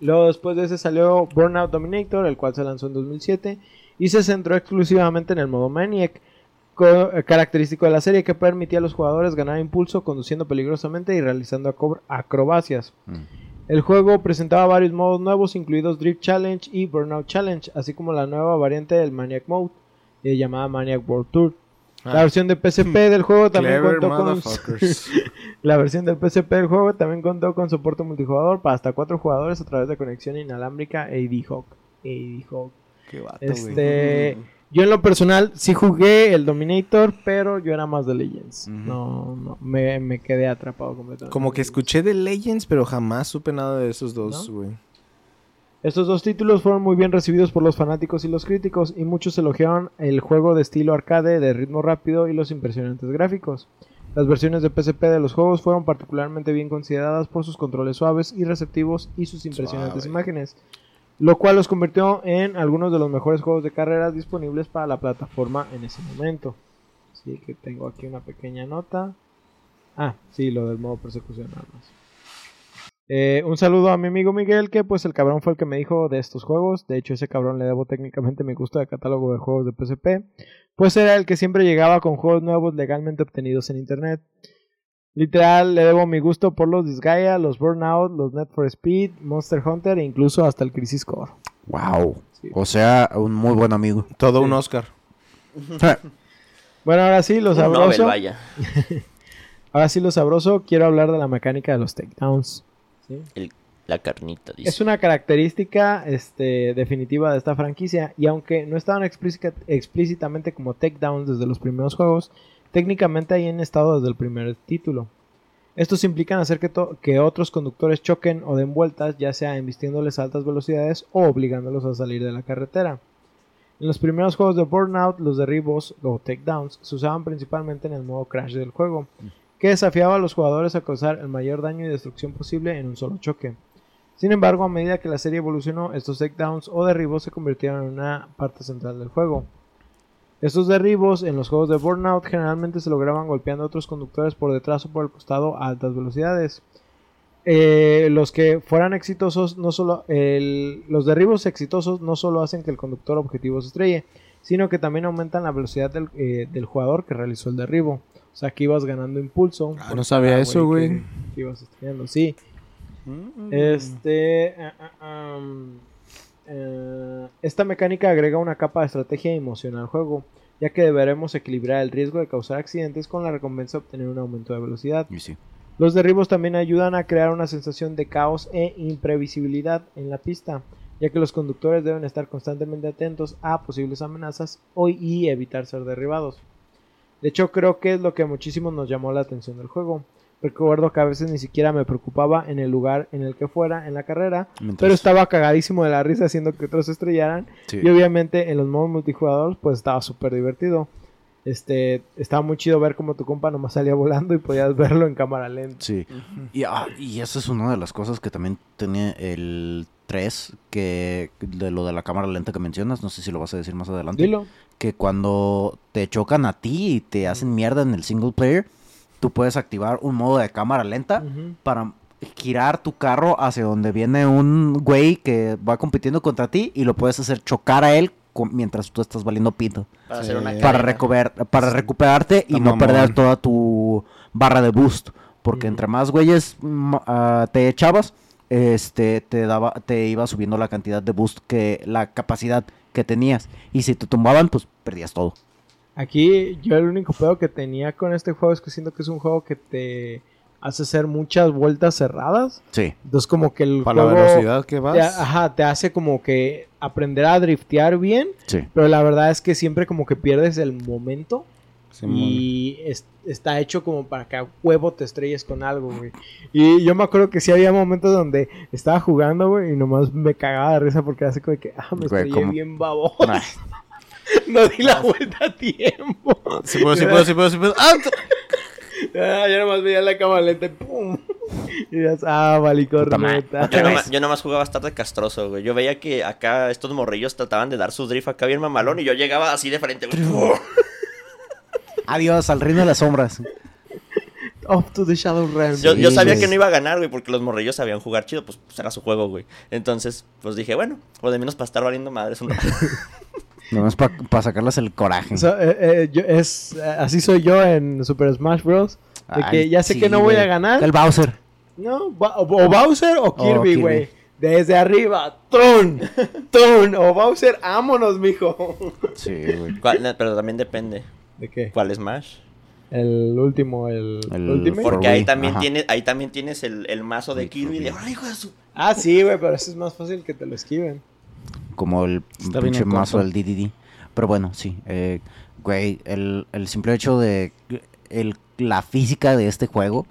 Luego después de ese salió Burnout Dominator, el cual se lanzó en 2007 y se centró exclusivamente en el modo Maniac, eh, característico de la serie que permitía a los jugadores ganar impulso conduciendo peligrosamente y realizando acro- acrobacias. Mm. El juego presentaba varios modos nuevos, incluidos Drift Challenge y Burnout Challenge, así como la nueva variante del Maniac Mode, eh, llamada Maniac World Tour. La Ah. versión de PSP del juego también contó con. [LAUGHS] La versión del PSP del juego también contó con soporte multijugador para hasta cuatro jugadores a través de conexión inalámbrica AD-Hoc. AD-Hoc. Qué vato, Este, yo en lo personal sí jugué el Dominator, pero yo era más de Legends. No, no, me, me quedé atrapado completamente. Como que escuché de Legends, pero jamás supe nada de esos dos, ¿No? Estos dos títulos fueron muy bien recibidos por los fanáticos y los críticos, y muchos elogiaron el juego de estilo arcade, de ritmo rápido y los impresionantes gráficos. Las versiones de PSP de los juegos fueron particularmente bien consideradas por sus controles suaves y receptivos y sus impresionantes Suave. imágenes, lo cual los convirtió en algunos de los mejores juegos de carreras disponibles para la plataforma en ese momento. Así que tengo aquí una pequeña nota. Ah, sí, lo del modo persecución nada más. Eh, un saludo a mi amigo Miguel, que pues el cabrón fue el que me dijo de estos juegos. De hecho, ese cabrón le debo técnicamente mi gusto de catálogo de juegos de PSP. Pues era el que siempre llegaba con juegos nuevos legalmente obtenidos en internet. Literal, le debo mi gusto por los Disgaea, los Burnout, los Net for Speed, Monster Hunter e incluso hasta el Crisis Core. Wow. Sí. O sea, un muy buen amigo. Todo un Oscar. Bueno, ahora sí, lo Un Nobel, sabroso. vaya. [LAUGHS] Ahora sí, lo sabroso. Quiero hablar de la mecánica de los takedowns. ¿Sí? El- la carnita, dice. Es una característica este, definitiva de esta franquicia y aunque no estaban explícita- explícitamente como takedowns desde los primeros juegos, técnicamente ahí han estado desde el primer título. Estos implican hacer que, que otros conductores choquen o den vueltas, ya sea embistiéndoles a altas velocidades o obligándolos a salir de la carretera. En los primeros juegos de Burnout, los derribos o takedowns se usaban principalmente en el modo crash del juego, que desafiaba a los jugadores a causar el mayor daño y destrucción posible en un solo choque. Sin embargo, a medida que la serie evolucionó, estos takedowns o derribos se convirtieron en una parte central del juego. Estos derribos en los juegos de Burnout generalmente se lograban golpeando a otros conductores por detrás o por el costado a altas velocidades. Eh, los que fueran exitosos, no solo los derribos exitosos no solo hacen que el conductor objetivo se estrelle, sino que también aumentan la velocidad del, eh, del jugador que realizó el derribo. O sea, que ibas ganando impulso. Ah, no sabía eso, güey. ibas estrellando, sí. Mm. Este. ah, ah, um, eh, esta mecánica agrega una capa de estrategia y emoción al juego, ya que deberemos equilibrar el riesgo de causar accidentes con la recompensa de obtener un aumento de velocidad. Y sí. Los derribos también ayudan a crear una sensación de caos e imprevisibilidad en la pista, ya que los conductores deben estar constantemente atentos a posibles amenazas y evitar ser derribados. De hecho, creo que es lo que a muchísimos nos llamó la atención del juego. Recuerdo que a veces ni siquiera me preocupaba en el lugar en el que fuera en la carrera, Mientras- pero estaba cagadísimo de la risa haciendo que otros estrellaran. sí. Y obviamente en los modos multijugador pues estaba súper divertido. Este, estaba muy chido ver cómo tu compa nomás salía volando y podías verlo en cámara lenta. Sí. Y, ah, y esa es una de las cosas que también tiene el 3, que de lo de la cámara lenta que mencionas, no sé si lo vas a decir más adelante. Dilo. Que cuando te chocan a ti y te hacen mierda en el single player, tú puedes activar un modo de cámara lenta para girar tu carro hacia donde viene un güey que va compitiendo contra ti y lo puedes hacer chocar a él mientras tú estás valiendo pito. Para Sí. hacer una Para, para recuperarte y no perder mamón. toda tu barra de boost. Porque entre más güeyes ah, te echabas, este, te daba, te iba subiendo la cantidad de boost que, la capacidad que tenías. Y si te tumbaban, pues perdías todo. Aquí yo el único pedo que tenía con este juego es que siento que es un juego que te hace hacer muchas vueltas cerradas. Sí. Entonces como que el Para la velocidad que vas. te, ajá, te hace como que aprender a driftear bien, Sí. pero la verdad es que siempre como que pierdes el momento. Simón. Y es- está hecho como para que a huevo te estrelles con algo, güey. Y yo me acuerdo que sí había momentos donde estaba jugando, güey, y nomás me cagaba de risa porque hace como que, ah, me Güey, estrellé ¿cómo? bien baboso. [LAUGHS] [LAUGHS] No di la vuelta a tiempo. Sí puedo, sí puedo, sí puedo, sí puedo. ¡Ah! Ah, yo nomás veía la cámara lenta y ¡pum! Y dices, ah, vale, corneta. Yo nomás, yo nomás jugaba hasta de castroso, güey. Yo veía que acá estos morrillos trataban de dar su drift acá bien mamalón y yo llegaba así de frente. güey. [LAUGHS] Adiós, al reino de las sombras. Off to the Shadow Realm. Yo, yo sabía que no iba a ganar, güey, porque los morrillos sabían jugar chido, pues, pues era su juego, güey. Entonces, pues dije, bueno, o de menos para estar valiendo madres un rato. [LAUGHS] Nomás para sacarles el coraje. Eh, eh, yo- es, eh, así soy yo en Super Smash Bros. De que ya sé sí, que no voy güey. a ganar. El Bowser. No, o, o Bowser o Kirby, Kirby. güey. Desde arriba, ¡tun! ¡tun! O Bowser, ámonos, mijo. Sí, güey. Pero también depende. ¿De qué? ¿Cuál Smash? El último, el, El Ultimate. Porque ahí también, ajá. tienes, ahí también tienes el, el mazo de Kirby for de Wii. ¡Ay, hijo de su! Ah, sí, güey, pero ese es más fácil que te lo esquiven. Como el Está pinche mazo del DDD. Pero bueno, sí. eh, güey, el, el simple hecho de el, la física de este juego.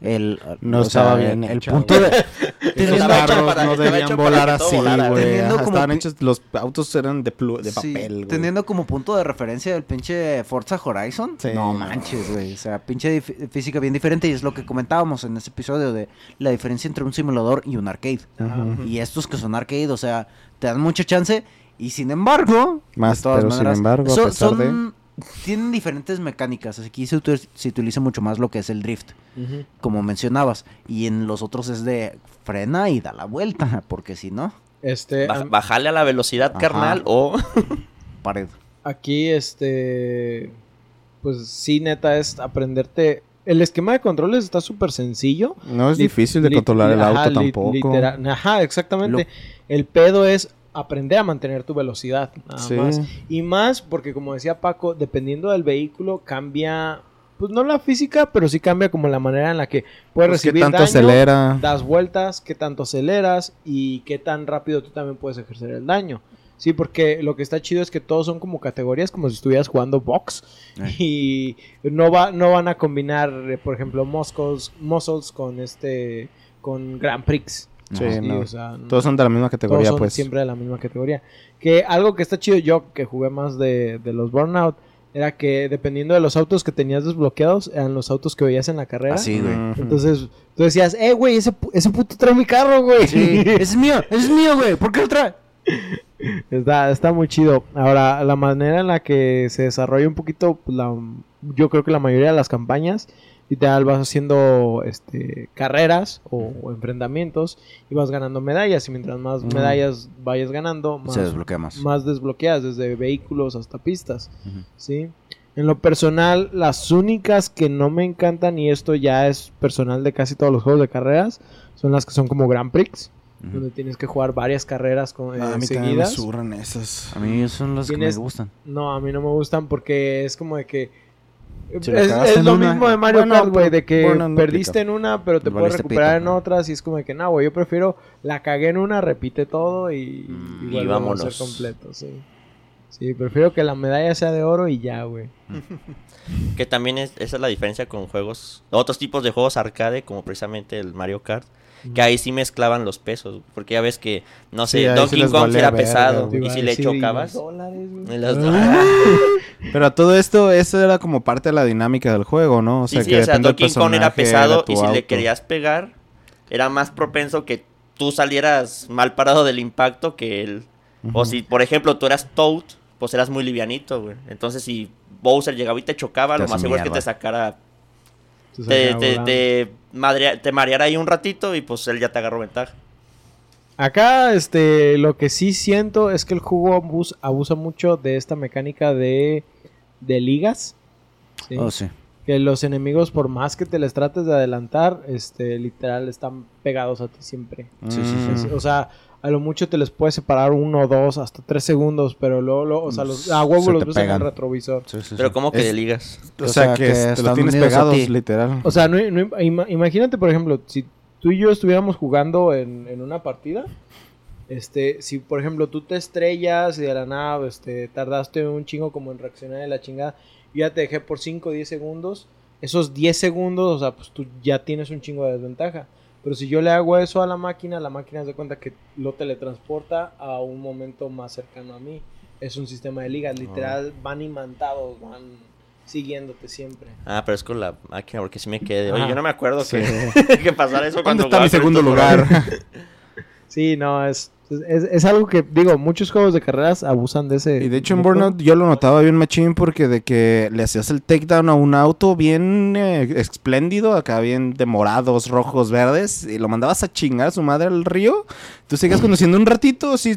El, No o estaba sea, bien el, punto güey. de... [LAUGHS] Teniendo- carros no debían volar así, volara. güey. Teniendo Ajá, como Estaban pi- hechos, los autos eran de, plu- de Sí, papel, güey. teniendo como punto de referencia el pinche Forza Horizon. Sí, no manches, güey. O sea, pinche física bien diferente. Y es lo que comentábamos en ese episodio de la diferencia entre un simulador y un arcade. Ajá. Y estos que son arcade, o sea, te dan mucha chance. Y sin embargo, Más, de todas pero sin maneras, embargo, a son- pesar son- tienen diferentes mecánicas. Aquí se, util- se utiliza mucho más lo que es el drift, como mencionabas. Y en los otros es de frena y da la vuelta, porque si no, Este, Bajale a la velocidad, Ajá. carnal, o... pared. aquí, este, pues sí, neta, es aprenderte. El esquema de controles está súper sencillo. No es Li- difícil de controlar el ajá, auto tampoco. Ajá, exactamente. El pedo es aprender a mantener tu velocidad. Nada Sí. más. Y más porque, como decía Paco, dependiendo del vehículo, cambia. Pues no la física, pero sí cambia como la manera en la que puedes Pues, ¿Qué recibir tanto daño, acelera? das vueltas, qué tanto aceleras y qué tan rápido tú también puedes ejercer el daño. Sí, porque lo que está chido es que todos son como categorías, como si estuvieras jugando box. Y no va, no van a combinar, eh, por ejemplo, muscles, muscles con este, con Grand Prix. Sí, Sí, no. o sea, no- Todos son de la misma todos categoría, son pues. siempre de la misma categoría. Que algo que está chido yo, que jugué más de, de los Burnout, era que dependiendo de los autos que tenías desbloqueados, eran los autos que veías en la carrera. Así, güey. Entonces, tú decías, eh, güey, ese, ese puto trae mi carro, güey. Sí, ese [LAUGHS] es mío, ese es mío, güey. ¿Por qué lo trae? Está, está muy chido. Ahora, la manera en la que se desarrolla un poquito, pues, la, yo creo que la mayoría de las campañas, literal, vas haciendo este, carreras o, o enfrentamientos y vas ganando medallas. Y mientras más medallas vayas ganando, más, Se desbloquea más. más desbloqueas, desde vehículos hasta pistas. ¿sí? En lo personal, las únicas que no me encantan, y esto ya es personal de casi todos los juegos de carreras, son las que son como Grand Prix, Donde tienes que jugar varias carreras con, eh, Ah, a mí también me seguidas. surran esas. A mí son las que me gustan. No, a mí no me gustan porque es como de que. Si es lo una- mismo de Mario Bueno, Kart, güey, de que bueno, no perdiste en una, pero te puedes Valiste recuperar pito, en ajá. otras. Y es como de que, no, güey, yo prefiero la cagué en una, repite todo y, Mm, y y a ser completo, sí. Sí, prefiero que la medalla sea de oro y ya, güey. [LAUGHS] Que también es, esa es la diferencia con juegos, otros tipos de juegos arcade, como precisamente el Mario Kart, que ahí sí mezclaban los pesos, porque ya ves que, no sé, Sí, sí Donkey Kong era pesado, y si le chocabas, en las- [LAUGHS] Pero a todo esto, eso era como parte de la dinámica del juego, ¿no? O Sí, sea, sí, que o sea, Donkey Kong era pesado y si le querías pegar, era más propenso que tú salieras mal parado del impacto que él. O si, por ejemplo, tú eras Toad, pues eras muy livianito, güey. Entonces, si Bowser llegaba y te chocaba, Te lo más seguro es que te sacara, te, te, te, mareara ahí un ratito y pues él ya te agarró ventaja. Acá, este, lo que sí siento es que el juego abus- abusa mucho de esta mecánica de, de ligas. ¿sí? Oh, sí. Que los enemigos, por más que te les trates de adelantar, este, literal, están pegados a ti siempre. Sí, sí, sí. Mm. O sea, a lo mucho te les puedes separar uno, dos, hasta tres segundos, pero luego, luego, o sea, los, a huevo Se los ves en el pegan. retrovisor. Sí, sí, Pero sí. como que Es- ligas. O, O sea, que, que te están lo tienes pegados, literal. O sea, no, no im- ima- imagínate, por ejemplo, si tú y yo estuviéramos jugando en, en una partida, este, si por ejemplo tú te estrellas y de la nada, este, tardaste un chingo como en reaccionar de la chingada, y ya te dejé por 5 o 10 segundos, esos 10 segundos, o sea, pues tú ya tienes un chingo de desventaja. Pero si yo le hago eso a la máquina, la máquina se da cuenta que lo teletransporta a un momento más cercano a mí. Es un sistema de ligas, literal, van imantados, van siguiéndote siempre. Ah, pero es con la máquina, porque si me quedé. Oye, yo no me acuerdo Sí. que, [LAUGHS] que pasara eso ¿Dónde cuando está mi segundo lugar? Sí, no, es, es, es algo que, digo, muchos juegos de carreras abusan de ese. Y de hecho en. Burnout yo lo notaba bien machín porque de que le hacías el takedown a un auto bien eh, espléndido, acá bien de morados, rojos, verdes, y lo mandabas a chingar a su madre al río. Tú seguías conociendo un ratito, así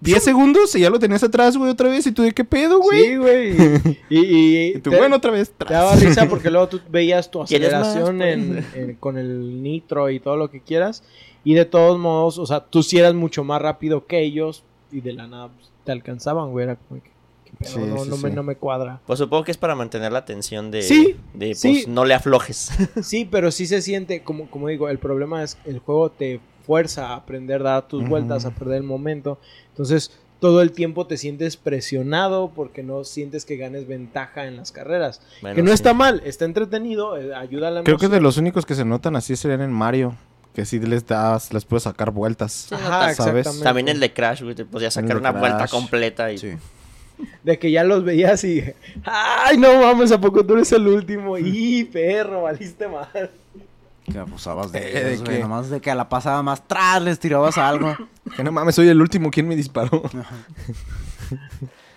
10 segundos y ya lo tenías atrás, güey, otra vez. Y tú de qué pedo, güey. Sí, güey. Y, [LAUGHS] y, Y tú, te, bueno, otra vez. te daba risa [LAUGHS] porque luego tú veías tu aceleración Pues. en, en- con el nitro y todo lo que quieras. Y de todos modos, o sea, tú sí eras mucho más rápido que ellos y de la nada pues, te alcanzaban, güey. Era como que. Pero Sí, no, sí, no, Me, sí. no me cuadra. Pues supongo que es para mantener la atención de, Sí, de pues, sí. no le aflojes. [LAUGHS] Sí, pero sí se siente, como, como digo, el problema es que el juego te fuerza a aprender a dar tus vueltas, a perder el momento. Entonces, todo el tiempo te sientes presionado porque no sientes que ganes ventaja en las carreras. Bueno, que no sí. está mal, está entretenido, eh, ayuda a la Creo que emoción. de los únicos que se notan así serían en Mario. Que sí les das, les puedes sacar vueltas. Ajá, ¿sabes? También el de Crash, güey, te podía sacar de una vuelta completa y Sí. De que ya los veías y... ¡Ay, no mames! ¿A poco tú eres el último? [LAUGHS] ¡Y perro! Valiste mal. Que abusabas de, Eh, ¿de ellos, güey. qué? Nomás de que a la pasada más tras les tirabas algo. [LAUGHS] Que no mames, soy el último. ¿Quién me disparó?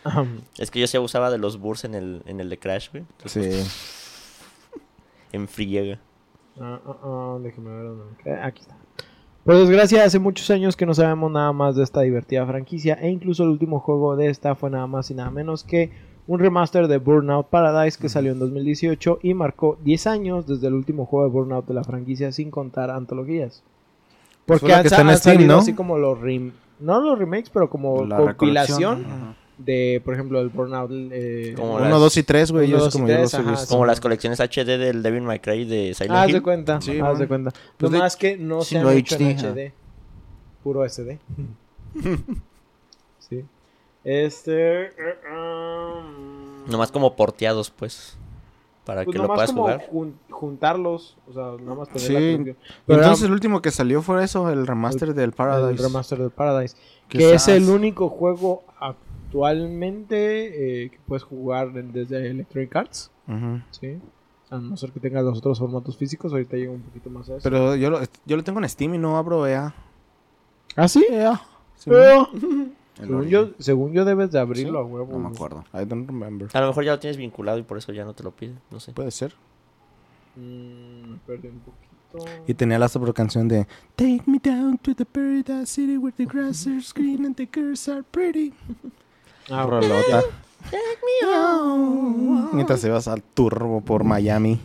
Ahem. [LAUGHS] es que yo sí abusaba de los bursts en el, en el de Crash, güey. Sí. En friega. Ah, ah, ah, déjeme ver dónde me quedé. Aquí está. Por desgracia, hace muchos años que no sabemos nada más de esta divertida franquicia e incluso el último juego de esta fue nada más y nada menos que un remaster de Burnout Paradise que salió en 2018 y marcó 10 años desde el último juego de Burnout de la franquicia sin contar antologías. Pues Porque han, que está sa- en han Steam, salido ¿no? así como los rem- no los remakes, pero como La compilación. De, por ejemplo, el Burnout eh, Como Uno, las- dos y tres, güey. Como. Como las colecciones HD del Devil May Cry de Silent Haz de Hill. cuenta, Sí, haz de cuenta. Pues Lo de- más que no se han hecho en HD, ajá. HD. Puro SD. [LAUGHS] sí. Este... um, Nomás como porteados, pues. Para pues que lo puedas como jugar. jun- juntarlos, o sea, nada más tener Sí. la entonces era el último que salió fue eso, el remaster del Paradise. El remaster del Paradise. Que es el único juego actualmente eh, que puedes jugar desde Electronic Arts. Ujú. Sí. A no ser que tengas los otros formatos físicos, ahorita llega un poquito más a eso. Pero yo lo, yo lo tengo en Steam y no abro EA. ¿Ah, sí? Sí, Eh, El [LAUGHS] según, yo, según yo debes de abrirlo a huevo. No me acuerdo. I don't remember. A lo mejor ya lo tienes vinculado y por eso ya no te lo pide. No sé. Puede ser. Mm, me perdí un poquito. Y tenía la sobre canción de Take me down to the paradise city where the grass is green and the girls are pretty. [LAUGHS] Ah, Rolota. Mientras ibas al turbo por Miami.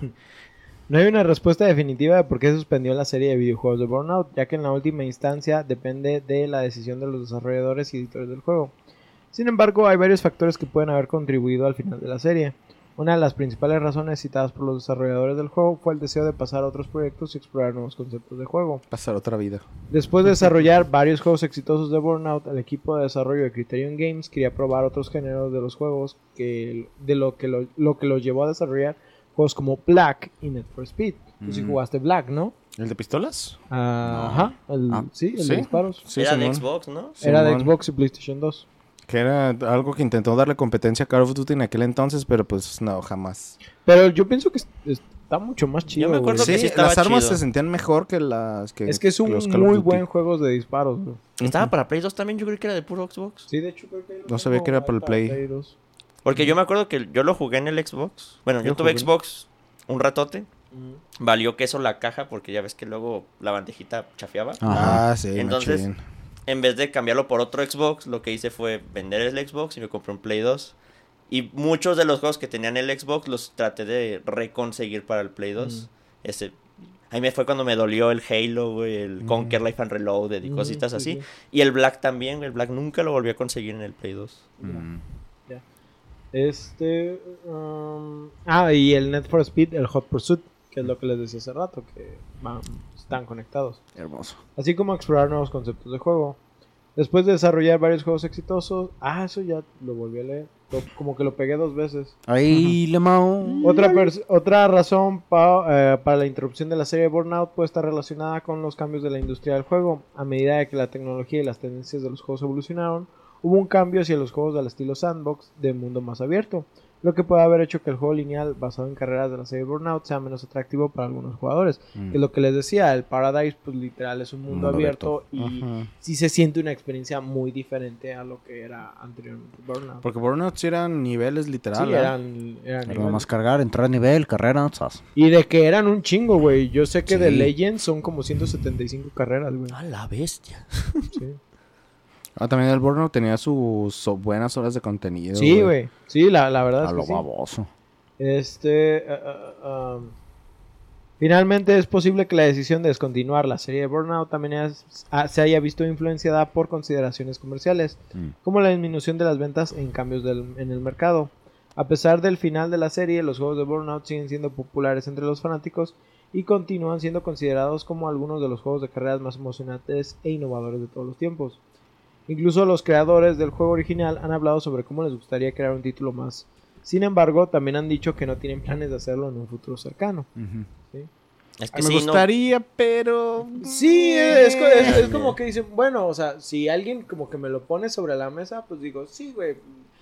No hay una respuesta definitiva de por qué suspendió la serie de videojuegos de Burnout, ya que en la última instancia depende de la decisión de los desarrolladores y editores del juego. Sin embargo, hay varios factores que pueden haber contribuido al final de la serie. Una de las principales razones citadas por los desarrolladores del juego fue el deseo de pasar a otros proyectos y explorar nuevos conceptos de juego. Pasar otra vida. Después de desarrollar varios juegos exitosos de Burnout, el equipo de desarrollo de Criterion Games quería probar otros géneros de los juegos que de lo que lo, lo que los llevó a desarrollar juegos como Black y Need for Speed. Tú sí Mm. jugaste Black, ¿no? ¿El de pistolas? Ajá, el, Ah, sí, el ¿sí? de disparos. Sí, Era de. Xbox, ¿no? Era de. Xbox y PlayStation 2. Que era algo que intentó darle competencia a Call of Duty en aquel entonces, pero pues no, jamás. Pero yo pienso que es- está mucho más chido. Yo me acuerdo güey. que Sí, sí estaba las armas chido. se sentían mejor que las que Es que es un los Call of muy Duty. buen juego de disparos. güey. Estaba para Play 2 también, yo creo que era de puro Xbox. Sí, de hecho creo que... No sabía que era para el Play. 2. Porque yo me acuerdo que yo lo jugué en el Xbox. Bueno, yo, Yo tuve jugué. Xbox un ratote. Valió queso la caja porque ya ves que luego la bandejita chafeaba. Ah, sí, Entonces, machín. En vez de cambiarlo por otro Xbox, lo que hice fue vender el Xbox y me compré un Play 2. Y muchos de los juegos que tenían el Xbox los traté de reconseguir para el Play 2. Ese, ahí me fue cuando me dolió el Halo, güey, el Conquer Life and Reloaded y Mm, cositas sí, así. sí. Y el Black también, el Black nunca lo volví a conseguir en el Play 2. Mm. Este. um, ah, y el Net for Speed, el Hot Pursuit, que es lo que les decía hace rato, que están conectados. Hermoso. Así como explorar nuevos conceptos de juego. Después de desarrollar varios juegos exitosos. Ah, eso ya lo volví a leer. Lo- como que lo pegué dos veces. Ahí, Lemao. Otra, pers- otra razón pa- eh, para la interrupción de la serie Burnout puede estar relacionada con los cambios de la industria del juego. A medida de que la tecnología y las tendencias de los juegos evolucionaron, hubo un cambio hacia los juegos del estilo sandbox de mundo más abierto, lo que puede haber hecho que el juego lineal basado en carreras de la serie Burnout sea menos atractivo para algunos jugadores. Mm. Que es lo que les decía, el Paradise pues literal es un mundo, Mundo abierto, abierto. y Ajá. sí se siente una experiencia muy diferente a lo que era anteriormente Burnout. Porque Burnout sí eran niveles literal. Sí, ¿eh? eran, eran Era niveles. más cargar, entrar a nivel, carrera. Y de que eran un chingo, güey. Yo sé que de. Legends son como 175 carreras, güey. A la bestia. Sí, [LAUGHS] Ah, también el Burnout tenía sus so- buenas horas de contenido. Sí, güey. Sí, la, la verdad A es lo sí. baboso. Este... ah, ah, ah, Finalmente, es posible que la decisión de descontinuar la serie de Burnout también es- ah, se haya visto influenciada por consideraciones comerciales, Mm. como la disminución de las ventas en cambios del- en el mercado. A pesar del final de la serie, los juegos de Burnout siguen siendo populares entre los fanáticos y continúan siendo considerados como algunos de los juegos de carreras más emocionantes e innovadores de todos los tiempos. Incluso los creadores del juego original han hablado sobre cómo les gustaría crear un título más. Sin embargo, también han dicho que no tienen planes de hacerlo en un futuro cercano. Es que Me sí, no- gustaría, pero... Sí, es, es- es como que dicen, bueno, o sea, si alguien como que me lo pone sobre la mesa, pues digo, sí, güey.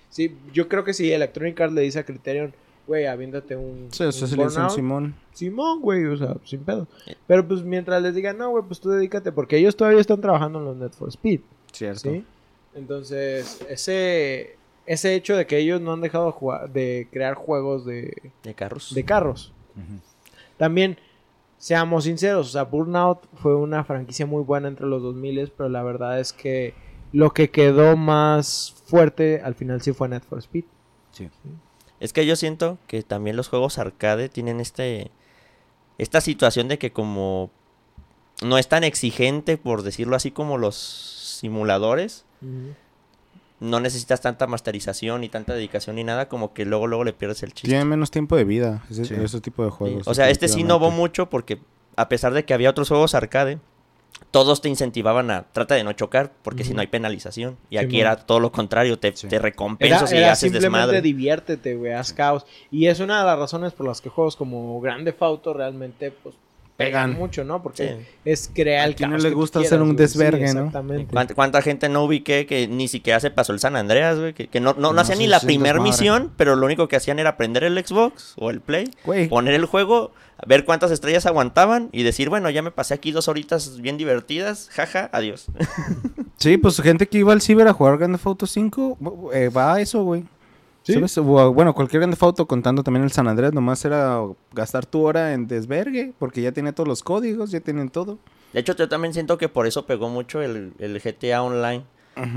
Sí, yo creo que si Electronic Arts le dice a Criterion, güey, aviéntate un, Sí, eso un se le dice un Burnout", Simón. Simón, güey, o sea, sin pedo. Pero pues mientras les digan, no, güey, pues tú dedícate, porque ellos todavía están trabajando en los Net for Speed, Cierto. ¿sí? Entonces, ese, ese hecho de que ellos no han dejado de, jugar- de crear juegos de, de carros. de carros. También, seamos sinceros, o sea, Burnout fue una franquicia muy buena entre los 2000, pero la verdad es que lo que quedó más fuerte al final sí fue Net for Speed. Sí. Es que yo siento que también los juegos arcade tienen este esta situación de que como no es tan exigente, por decirlo así, como los simuladores, no necesitas tanta masterización y tanta dedicación ni nada, como que luego luego le pierdes el chiste. Tiene menos tiempo de vida, ese, Sí. ese tipo de Sí, juegos. O sea, este sí innovó mucho porque a pesar de que había otros juegos arcade, todos te incentivaban a trata de no chocar porque si no hay penalización. Y Sí, aquí man. era todo lo contrario, te, Sí. te Era, recompensas y era haces simplemente desmadre. diviértete, güey, haz caos. Y es una de las razones por las que juegos como Grande Auto realmente, pues, pegan mucho, ¿no? Porque Sí. es crear el ¿A quién no caos le que tú gusta hacer un desvergue, Sí, no? Exactamente. ¿Cuánta, cuánta gente no ubiqué que ni siquiera se pasó el San Andreas, güey? Que, que no, no, no No, hacían ni la primera misión, pero lo único que hacían era prender el Xbox o el Play, Güey, poner el juego, ver cuántas estrellas aguantaban y decir, bueno, ya me pasé aquí dos horitas bien divertidas, jaja, adiós. [LAUGHS] sí, pues gente que iba al ciber a jugar Grand Theft Auto 5, eh, va a eso, güey. Sí. ¿Sabes? O, bueno, cualquier Grand Theft Auto contando también el San Andrés, nomás era gastar tu hora en desvergue, porque ya tiene todos los códigos, ya tienen todo. De hecho, yo también siento que por eso pegó mucho el, el GTA Online.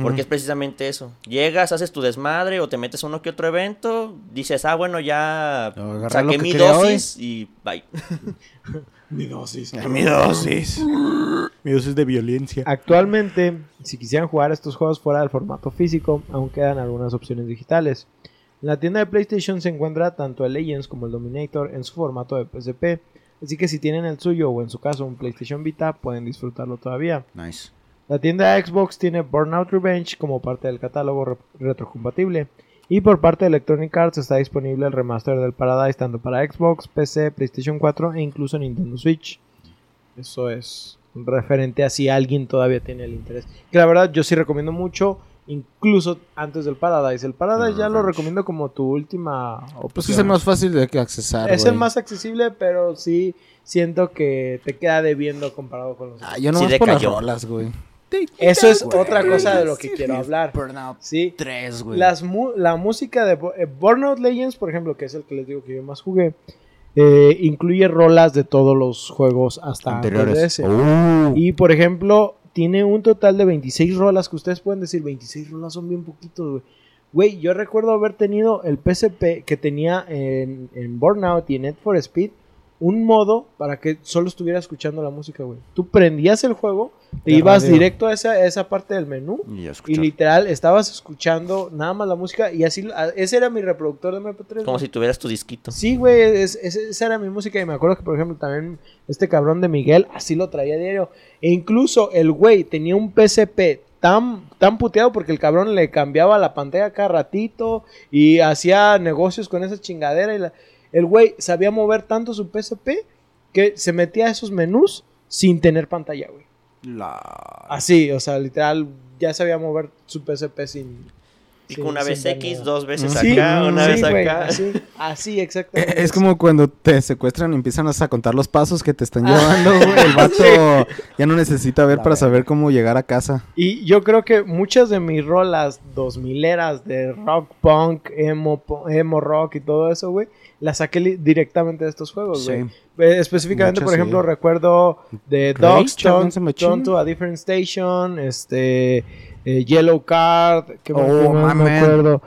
Porque es precisamente eso. Llegas, haces tu desmadre o te metes a uno que otro evento, dices, ah, bueno, ya Agarré saqué lo que mi dosis y bye. [LAUGHS] Mi dosis. Mi dosis. Mi dosis de violencia. Actualmente, si quisieran jugar estos juegos fuera del formato físico, aún quedan algunas opciones digitales. En la tienda de PlayStation se encuentra tanto el Legends como el Dominator en su formato de PSP, así que si tienen el suyo o en su caso un PlayStation Vita, pueden disfrutarlo todavía. Nice. La tienda de Xbox tiene Burnout Revenge como parte del catálogo re- retrocompatible. Y por parte de Electronic Arts está disponible el remaster del Paradise tanto para Xbox, PC, PlayStation 4 e incluso Nintendo Switch. Eso es referente a si alguien todavía tiene el interés. Que la verdad yo sí recomiendo mucho, incluso antes del Paradise. El Paradise ya lo recomiendo como tu última opción. Pues es el más fácil de que accesar. Es el más accesible, pero sí siento que te queda debiendo comparado con los Ah, yo Sí nomás por las rolas, güey. Eso es otra cosa de lo que quiero hablar. Burnout Sí, 3, güey. la música de eh, Burnout Legends, por ejemplo, que es el que les digo que yo más jugué, eh, incluye rolas de todos los juegos hasta antes de anteriores. ese. Uh, Y por ejemplo, tiene un total de 26 rolas que ustedes pueden decir, 26 rolas son bien poquitos, güey. Güey, yo recuerdo haber tenido el PSP que tenía en, en Burnout y Need for Speed un modo para que solo estuviera escuchando la música, güey. Tú prendías el juego, te De ibas radio. directo a esa, a esa parte del menú y literal estabas escuchando nada más la música y así, a- ese era mi reproductor de MP3. Como güey. si tuvieras tu disquito. Sí, güey, es- es- esa era mi música y me acuerdo que, por ejemplo, también este cabrón de Miguel así lo traía diario. E incluso el güey tenía un PSP tan, tan puteado porque el cabrón le cambiaba la pantalla cada ratito y hacía negocios con esa chingadera. Y la- el güey sabía mover tanto su PSP que se metía a esos menús sin tener pantalla, güey. La... Así, o sea, literal, ya sabía mover su PSP sin... Pico una vez X, dos veces Sí, acá, una sí, vez acá. así, [LAUGHS] así, exactamente. Es como cuando te secuestran y empiezan a contar los pasos que te están Ah. llevando. El [LAUGHS] vato ya no necesita ver La para saber cómo llegar a casa. Y yo creo que muchas de mis rolas 2000eras de rock punk, emo, emo rock y todo eso, güey, las saqué directamente de estos juegos, güey. Sí. Eh, Específicamente, Muchas, por ejemplo, sí. recuerdo de Dogs, to a Different Station, este, eh, Yellow Card, que Oh, me acuerdo.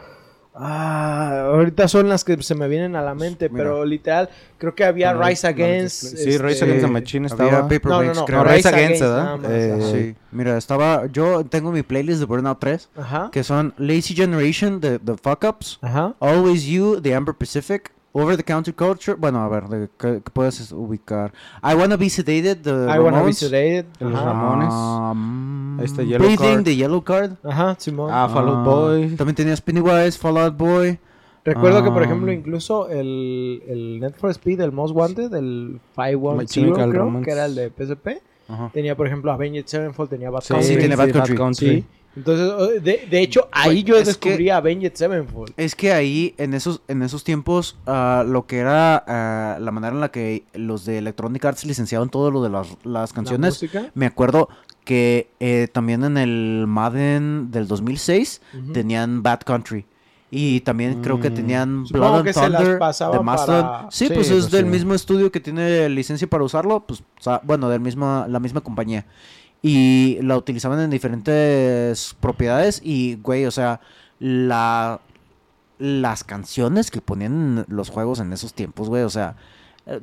Ah, ahorita son las que se me vienen a la mente, Mira. pero literal, creo que había No, Rise no, Against. Sí, Rise Against the Machine Había estaba. Paper No, no, creo. No, Rise Rise Against, ¿verdad? Eh. Sí, mira, estaba, yo tengo mi playlist de Burnout 3, Ajá. que son Lazy Generation, The, the Fuck Ups, Ajá. Always You, The Amber Pacific, Over the Counter Culture, bueno, a ver, ¿qué, qué puedes ubicar? I Wanna Be Sedated, The I wanna be Ramones. sedated. De los. Ramones. Um, Ahí está Yellow Breathing, Card. The Yellow Card. Ajá, Simón. Ah, Fall Out Ah, Boy. También tenías Pennywise, Fall Out Boy. Recuerdo que, por um, ejemplo, incluso el, el Net for Speed, el Most Wanted, el My 510, Chemical creo, Romance. que era el de PSP, Ajá. tenía, por ejemplo, Avenged Sevenfold, tenía Bad Sí, Country. sí, tiene Bad Country. Sí. Entonces, de, de hecho, ahí yo es descubrí Avenged Sevenfold. Es que ahí, en esos, en esos tiempos, ah, lo que era ah, la manera en la que los de Electronic Arts licenciaban todo lo de las, las La canciones, me acuerdo que eh, también en el Madden del 2006 Ujú. tenían Bad Country. Y también creo que Mm. tenían Supongo Blood que and Thunder de Mastodon. para- Sí, Sí, pues es pues del sí. mismo estudio que tiene licencia para usarlo, pues, bueno, del mismo, la misma compañía. Y la utilizaban en diferentes propiedades y, güey, o sea, la, las canciones que ponían los juegos en esos tiempos, güey, o sea,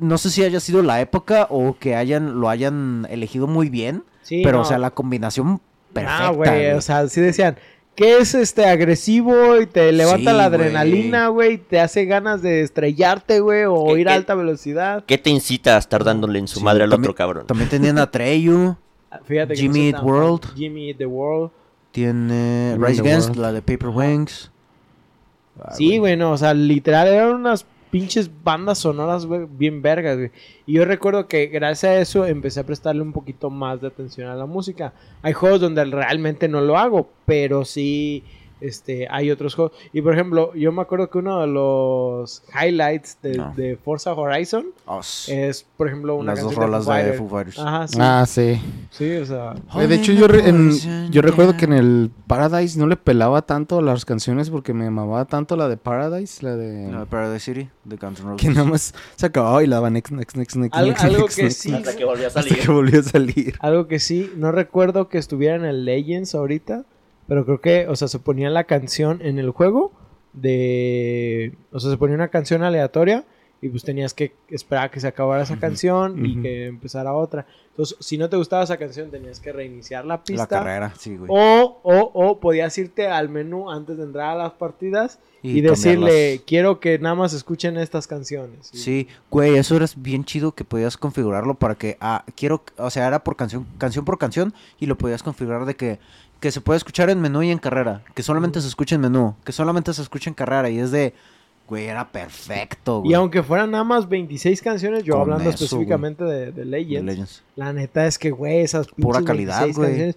no sé si haya sido la época o que hayan lo hayan elegido muy bien, Sí, pero, no. o sea, la combinación perfecta. Ah, güey, güey. o sea, sí decían que es este agresivo y te levanta Sí, la adrenalina, güey, te hace ganas de estrellarte, güey, o ¿Qué- ir a alta velocidad. ¿Qué te incita a estar dándole en su Sí, madre al también- otro cabrón? También tenían a Treyu, [LAUGHS] Fíjate que Jimmy no Eat. World. Jimmy Eat the World. tiene Jimmy Rise Against, World. la de Paper Wings. Ah, Sí, güey, no, o sea, literal eran unas pinches bandas sonoras, güey, bien vergas, güey. Y yo recuerdo que gracias a eso empecé a prestarle un poquito más de atención a la música. Hay juegos donde realmente no lo hago, pero sí, este, hay otros juegos. Y por ejemplo, yo me acuerdo que uno de los highlights de, No. de Forza Horizon es, por ejemplo, una Las dos canción rolas Foo de. Foo Fighters. Ajá, sí. Ah, sí. Sí, o sea, Eh, De hecho, yo, re- en- yo recuerdo que en el Paradise no le pelaba tanto las canciones porque me amaba tanto la de Paradise, la de... La de Paradise City, de Guns N' Roses. Que nada más se acababa y la daba next, next, next, next, Al- next, algo next, que next, sí. next, Hasta que volvió a hasta salir. que volvió a salir. Algo que sí, no recuerdo que estuviera en el Legends ahorita, pero creo que, o sea, se ponía la canción en el juego de, o sea, se ponía una canción aleatoria y pues tenías que esperar a que se acabara esa canción y que empezara otra. Entonces, si no te gustaba esa canción, tenías que reiniciar la pista. La carrera, sí, güey. O, o, o podías irte al menú antes de entrar a las partidas y, decirle, quiero que nada más escuchen estas canciones. Y- Sí, güey, eso era bien chido que podías configurarlo para que, ah, quiero, o sea, era por canción, canción por canción y lo podías configurar de que, que se puede escuchar en menú y en carrera, que solamente se escucha en menú, que solamente se escucha en carrera y es de, güey, era perfecto, güey. Y aunque fueran nada más 26 canciones, yo Con hablando eso, específicamente de, de de Legends, la neta es que, güey, esas Pura calidad, 26 güey. canciones,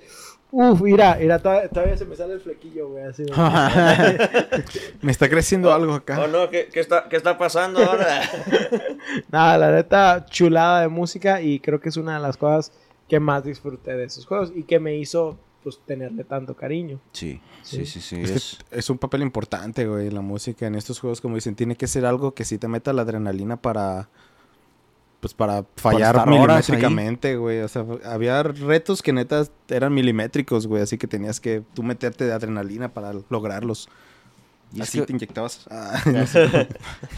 Uf, mira, mira, todavía, todavía se me sale el flequillo, güey, así. de- [LAUGHS] Me está creciendo algo acá. Oh, no, ¿qué, qué está, ¿qué está pasando ahora? [LAUGHS] Nada, la neta, chulada de música y creo que es una de las cosas que más disfruté de esos juegos y que me hizo, pues, tenerle tanto cariño. Sí, sí, sí, sí. Es, es- que es un papel importante, güey, la música en estos juegos, como dicen, tiene que ser algo que sí te meta la adrenalina para, pues para fallar milimétricamente, güey. O sea, había retos que neta eran milimétricos, güey, así que tenías que tú meterte de adrenalina para lograrlos. y es así que- te inyectabas [LAUGHS] ah, no [LAUGHS] sé,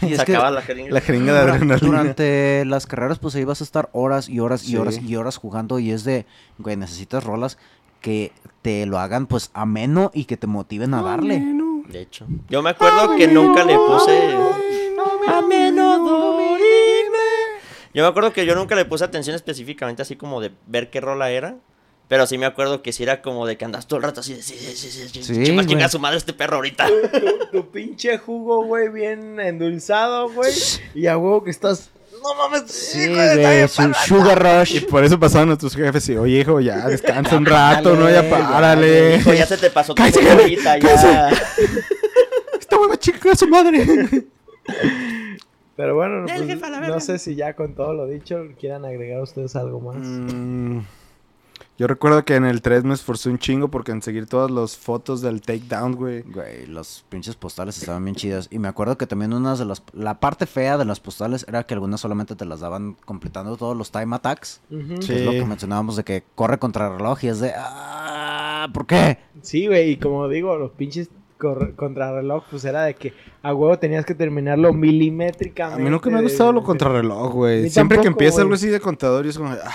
y es que [LAUGHS] la jeringa. la jeringa de adrenalina. durante las carreras, pues ahí vas a estar horas y horas y Sí. horas y horas jugando y es de, güey, necesitas rolas que te lo hagan, pues, ameno y que te motiven a darle. De hecho. Yo me acuerdo que nunca le puse. Yo me acuerdo que yo nunca le puse atención específicamente así como de ver qué rola era. Pero sí me acuerdo que sí era como de que andas todo el rato así de sí, sí, sí, sí, sí, chinga a su madre este perro ahorita. tu, tu pinche jugo, güey, bien endulzado, güey, y a huevo que estás... No mames, Sí, güey, su perra". Sugar Y Rush. por eso pasaban nuestros jefes y, oye, hijo, ya descansa un rato, ¿no? Ya párale. Hijo, ya se te [LAUGHS] pasó tu ahorita, ya. Esta hueva chica su madre. Pero bueno, pues, no sé si ya con todo lo dicho quieran agregar ustedes algo más. Mm, yo recuerdo que en el 3 me esforcé un chingo porque en seguir todas las fotos del takedown, güey. Güey, los pinches postales estaban bien chidas. Y me acuerdo que también unas de las... La parte fea de las postales era que algunas solamente te las daban completando todos los time attacks. Que Sí. es lo que mencionábamos de que corre contra el reloj y es de... Ah, ¿Por qué? Sí, güey, y como digo, los pinches contrarreloj, pues era de que a huevo tenías que terminarlo A milimétricamente. mí nunca me ha de- gustado lo de- contrarreloj, Ni güey. Siempre que empieza güey. algo así de contador, yo es como, ah,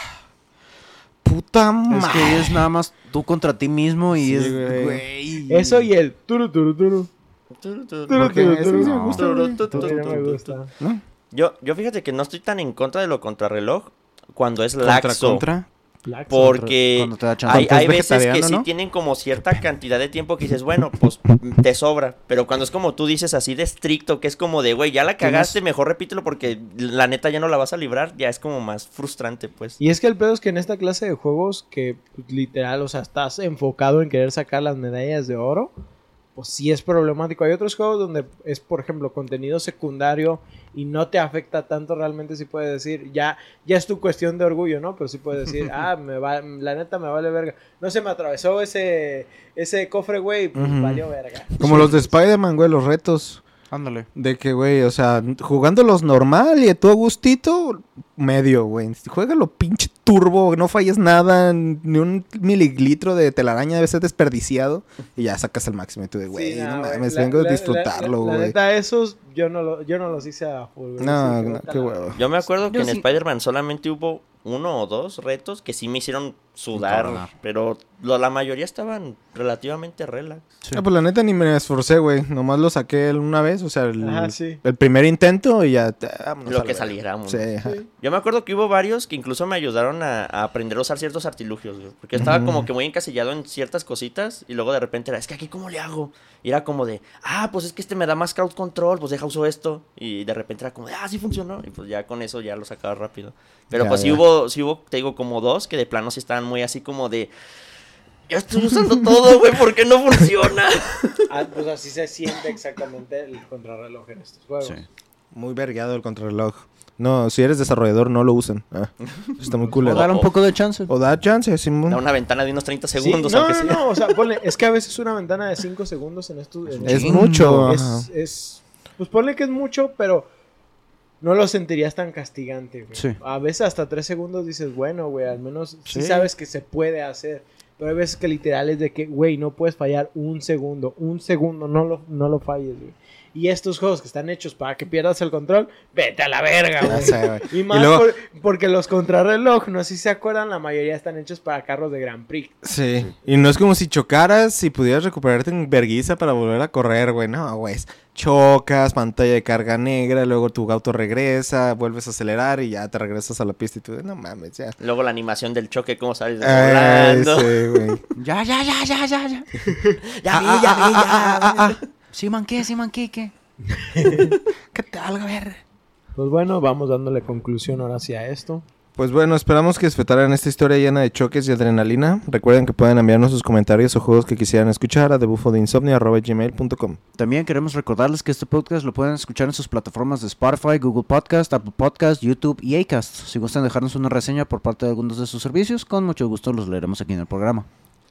puta Es madre. que es nada más tú contra ti mismo y Sí, es, güey. güey. Eso y el turu turu turu. Yo, yo fíjate que no estoy tan en contra de lo contrarreloj cuando es Contra, laxo. contra. Porque hay, hay veces que vegetariano, sí ¿no? tienen como cierta cantidad de tiempo que dices, bueno, pues te sobra. Pero cuando es como tú dices así de estricto, que es como de, güey, ya la cagaste, mejor repítelo porque la neta ya no la vas a librar, ya es como más frustrante, pues. Y es que el pedo es que en esta clase de juegos que pues, literal, o sea, estás enfocado en querer sacar las medallas de oro, pues sí es problemático. Hay otros juegos donde es, por ejemplo, contenido secundario y no te afecta tanto realmente si puedes decir, ya, ya es tu cuestión de orgullo, ¿no? Pero sí puedes decir, [LAUGHS] ah, me va, la neta me vale verga. No se me atravesó ese, ese cofre, güey, pues valió verga. Como los de Spider-Man, güey, los retos. Ándale. De que, güey, o sea, jugándolos normal y a tu gustito, medio, güey. Juégalo pinche turbo, no falles nada, ni un mililitro de telaraña debe ser desperdiciado. Y ya sacas el máximo. Y tú de, güey, Sí, no, güey, mames, la- vengo la- a disfrutarlo, la- La, güey. neta, esos yo no, lo, yo no los hice a full, güey. No, Sí, no, qué huevo. Yo me acuerdo que Yo en sí- Spider-Man solamente hubo uno o dos retos que sí me hicieron sudar, pero lo- la mayoría estaban relativamente relax. Ah, pues la neta ni me esforcé, güey. Nomás lo saqué una vez, o sea, el, Ajá, sí. el primer intento y ya. ah, vámonos Lo que saliéramos. Sí, ajá. Yo me acuerdo que hubo varios que incluso me ayudaron a, a aprender a usar ciertos artilugios, güey, Porque estaba como que muy encasillado en ciertas cositas y luego de repente era, es que aquí cómo le hago. Y era como de, ah, pues es que este me da más crowd control, pues deja uso esto. Y de repente era como de, ah, sí funcionó. Y pues ya con eso ya lo sacaba rápido. Pero Ya, pues sí ya. hubo, sí hubo, te digo, como dos que de plano sí estaban muy así como de, ya estoy usando todo, güey, ¿por qué no funciona? [LAUGHS] Ah, pues así se siente exactamente el contrarreloj en estos juegos. Sí. Muy vergueado el contrarreloj. No, si eres desarrollador, no lo usen. Ah, [LAUGHS] está muy O culero. dar un poco de chance. O da chance, Simón. Da una ventana de unos 30 Sí, segundos, no, aunque no, sea. no, o sea, ponle, es que a veces una ventana de 5 segundos en estos... en Es mucho. es, es- pues ponle que es mucho, pero no lo sentirías tan castigante, güey. Sí. A veces hasta 3 segundos dices, bueno, güey, al menos sí. Sí. sabes que se puede hacer. Pero hay veces que literal es de que, güey, no puedes fallar un segundo, un segundo, no lo, no lo falles, güey. Y estos juegos que están hechos para que pierdas el control, vete a la verga, Ya güey. sé, güey. Y más luego- por- porque los contrarreloj, no sé si se acuerdan, la mayoría están hechos para carros de Grand Prix. Sí. Y no es como si chocaras y pudieras recuperarte en verguiza para volver a correr, güey. No, güey. Chocas, pantalla de carga negra, luego tu auto regresa, vuelves a acelerar y ya te regresas a la pista y tú, de, no mames, ya. Luego la animación del choque, cómo sales Ay, volando. sí, güey. [LAUGHS] Ya, ya, ya, ya, ya, ya. [LAUGHS] Ya Ah, vi, ah, ya ah, vi, ah, ya Sí, man, ¿qué? Sí, man, ¿qué? ¿Qué? [LAUGHS] ¿Qué tal, ver? Pues bueno, vamos dándole conclusión ahora sí a esto. Pues bueno, esperamos que disfrutaran esta historia llena de choques y adrenalina. Recuerden que pueden enviarnos sus comentarios o juegos que quisieran escuchar a debufodeinsomnio.gmail.com También queremos recordarles que este podcast lo pueden escuchar en sus plataformas de Spotify, Google Podcast, Apple Podcast, YouTube y Acast. Si gustan dejarnos una reseña por parte de algunos de sus servicios, con mucho gusto los leeremos aquí en el programa.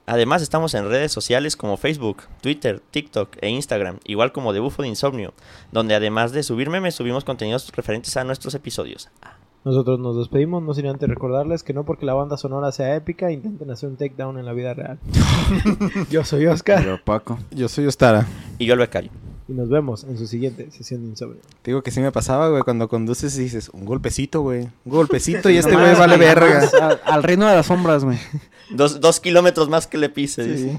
Además estamos en redes sociales como Facebook, Twitter, TikTok e Instagram, igual como de Bufo de Insomnio, donde además de subir memes subimos contenidos referentes a nuestros episodios. Nosotros nos despedimos, no sin antes recordarles que no porque la banda sonora sea épica, intenten hacer un takedown en la vida real. [LAUGHS] Yo soy Oscar Yo, Paco. Yo soy Ostara. Y yo el becario. Y nos vemos en su siguiente sesión de insomnio. Te digo que sí me pasaba, güey, cuando conduces y dices, un golpecito, güey. Un golpecito y [LAUGHS] este güey vale verga. al reino de las sombras, güey. Dos, dos kilómetros más que le pises. Sí.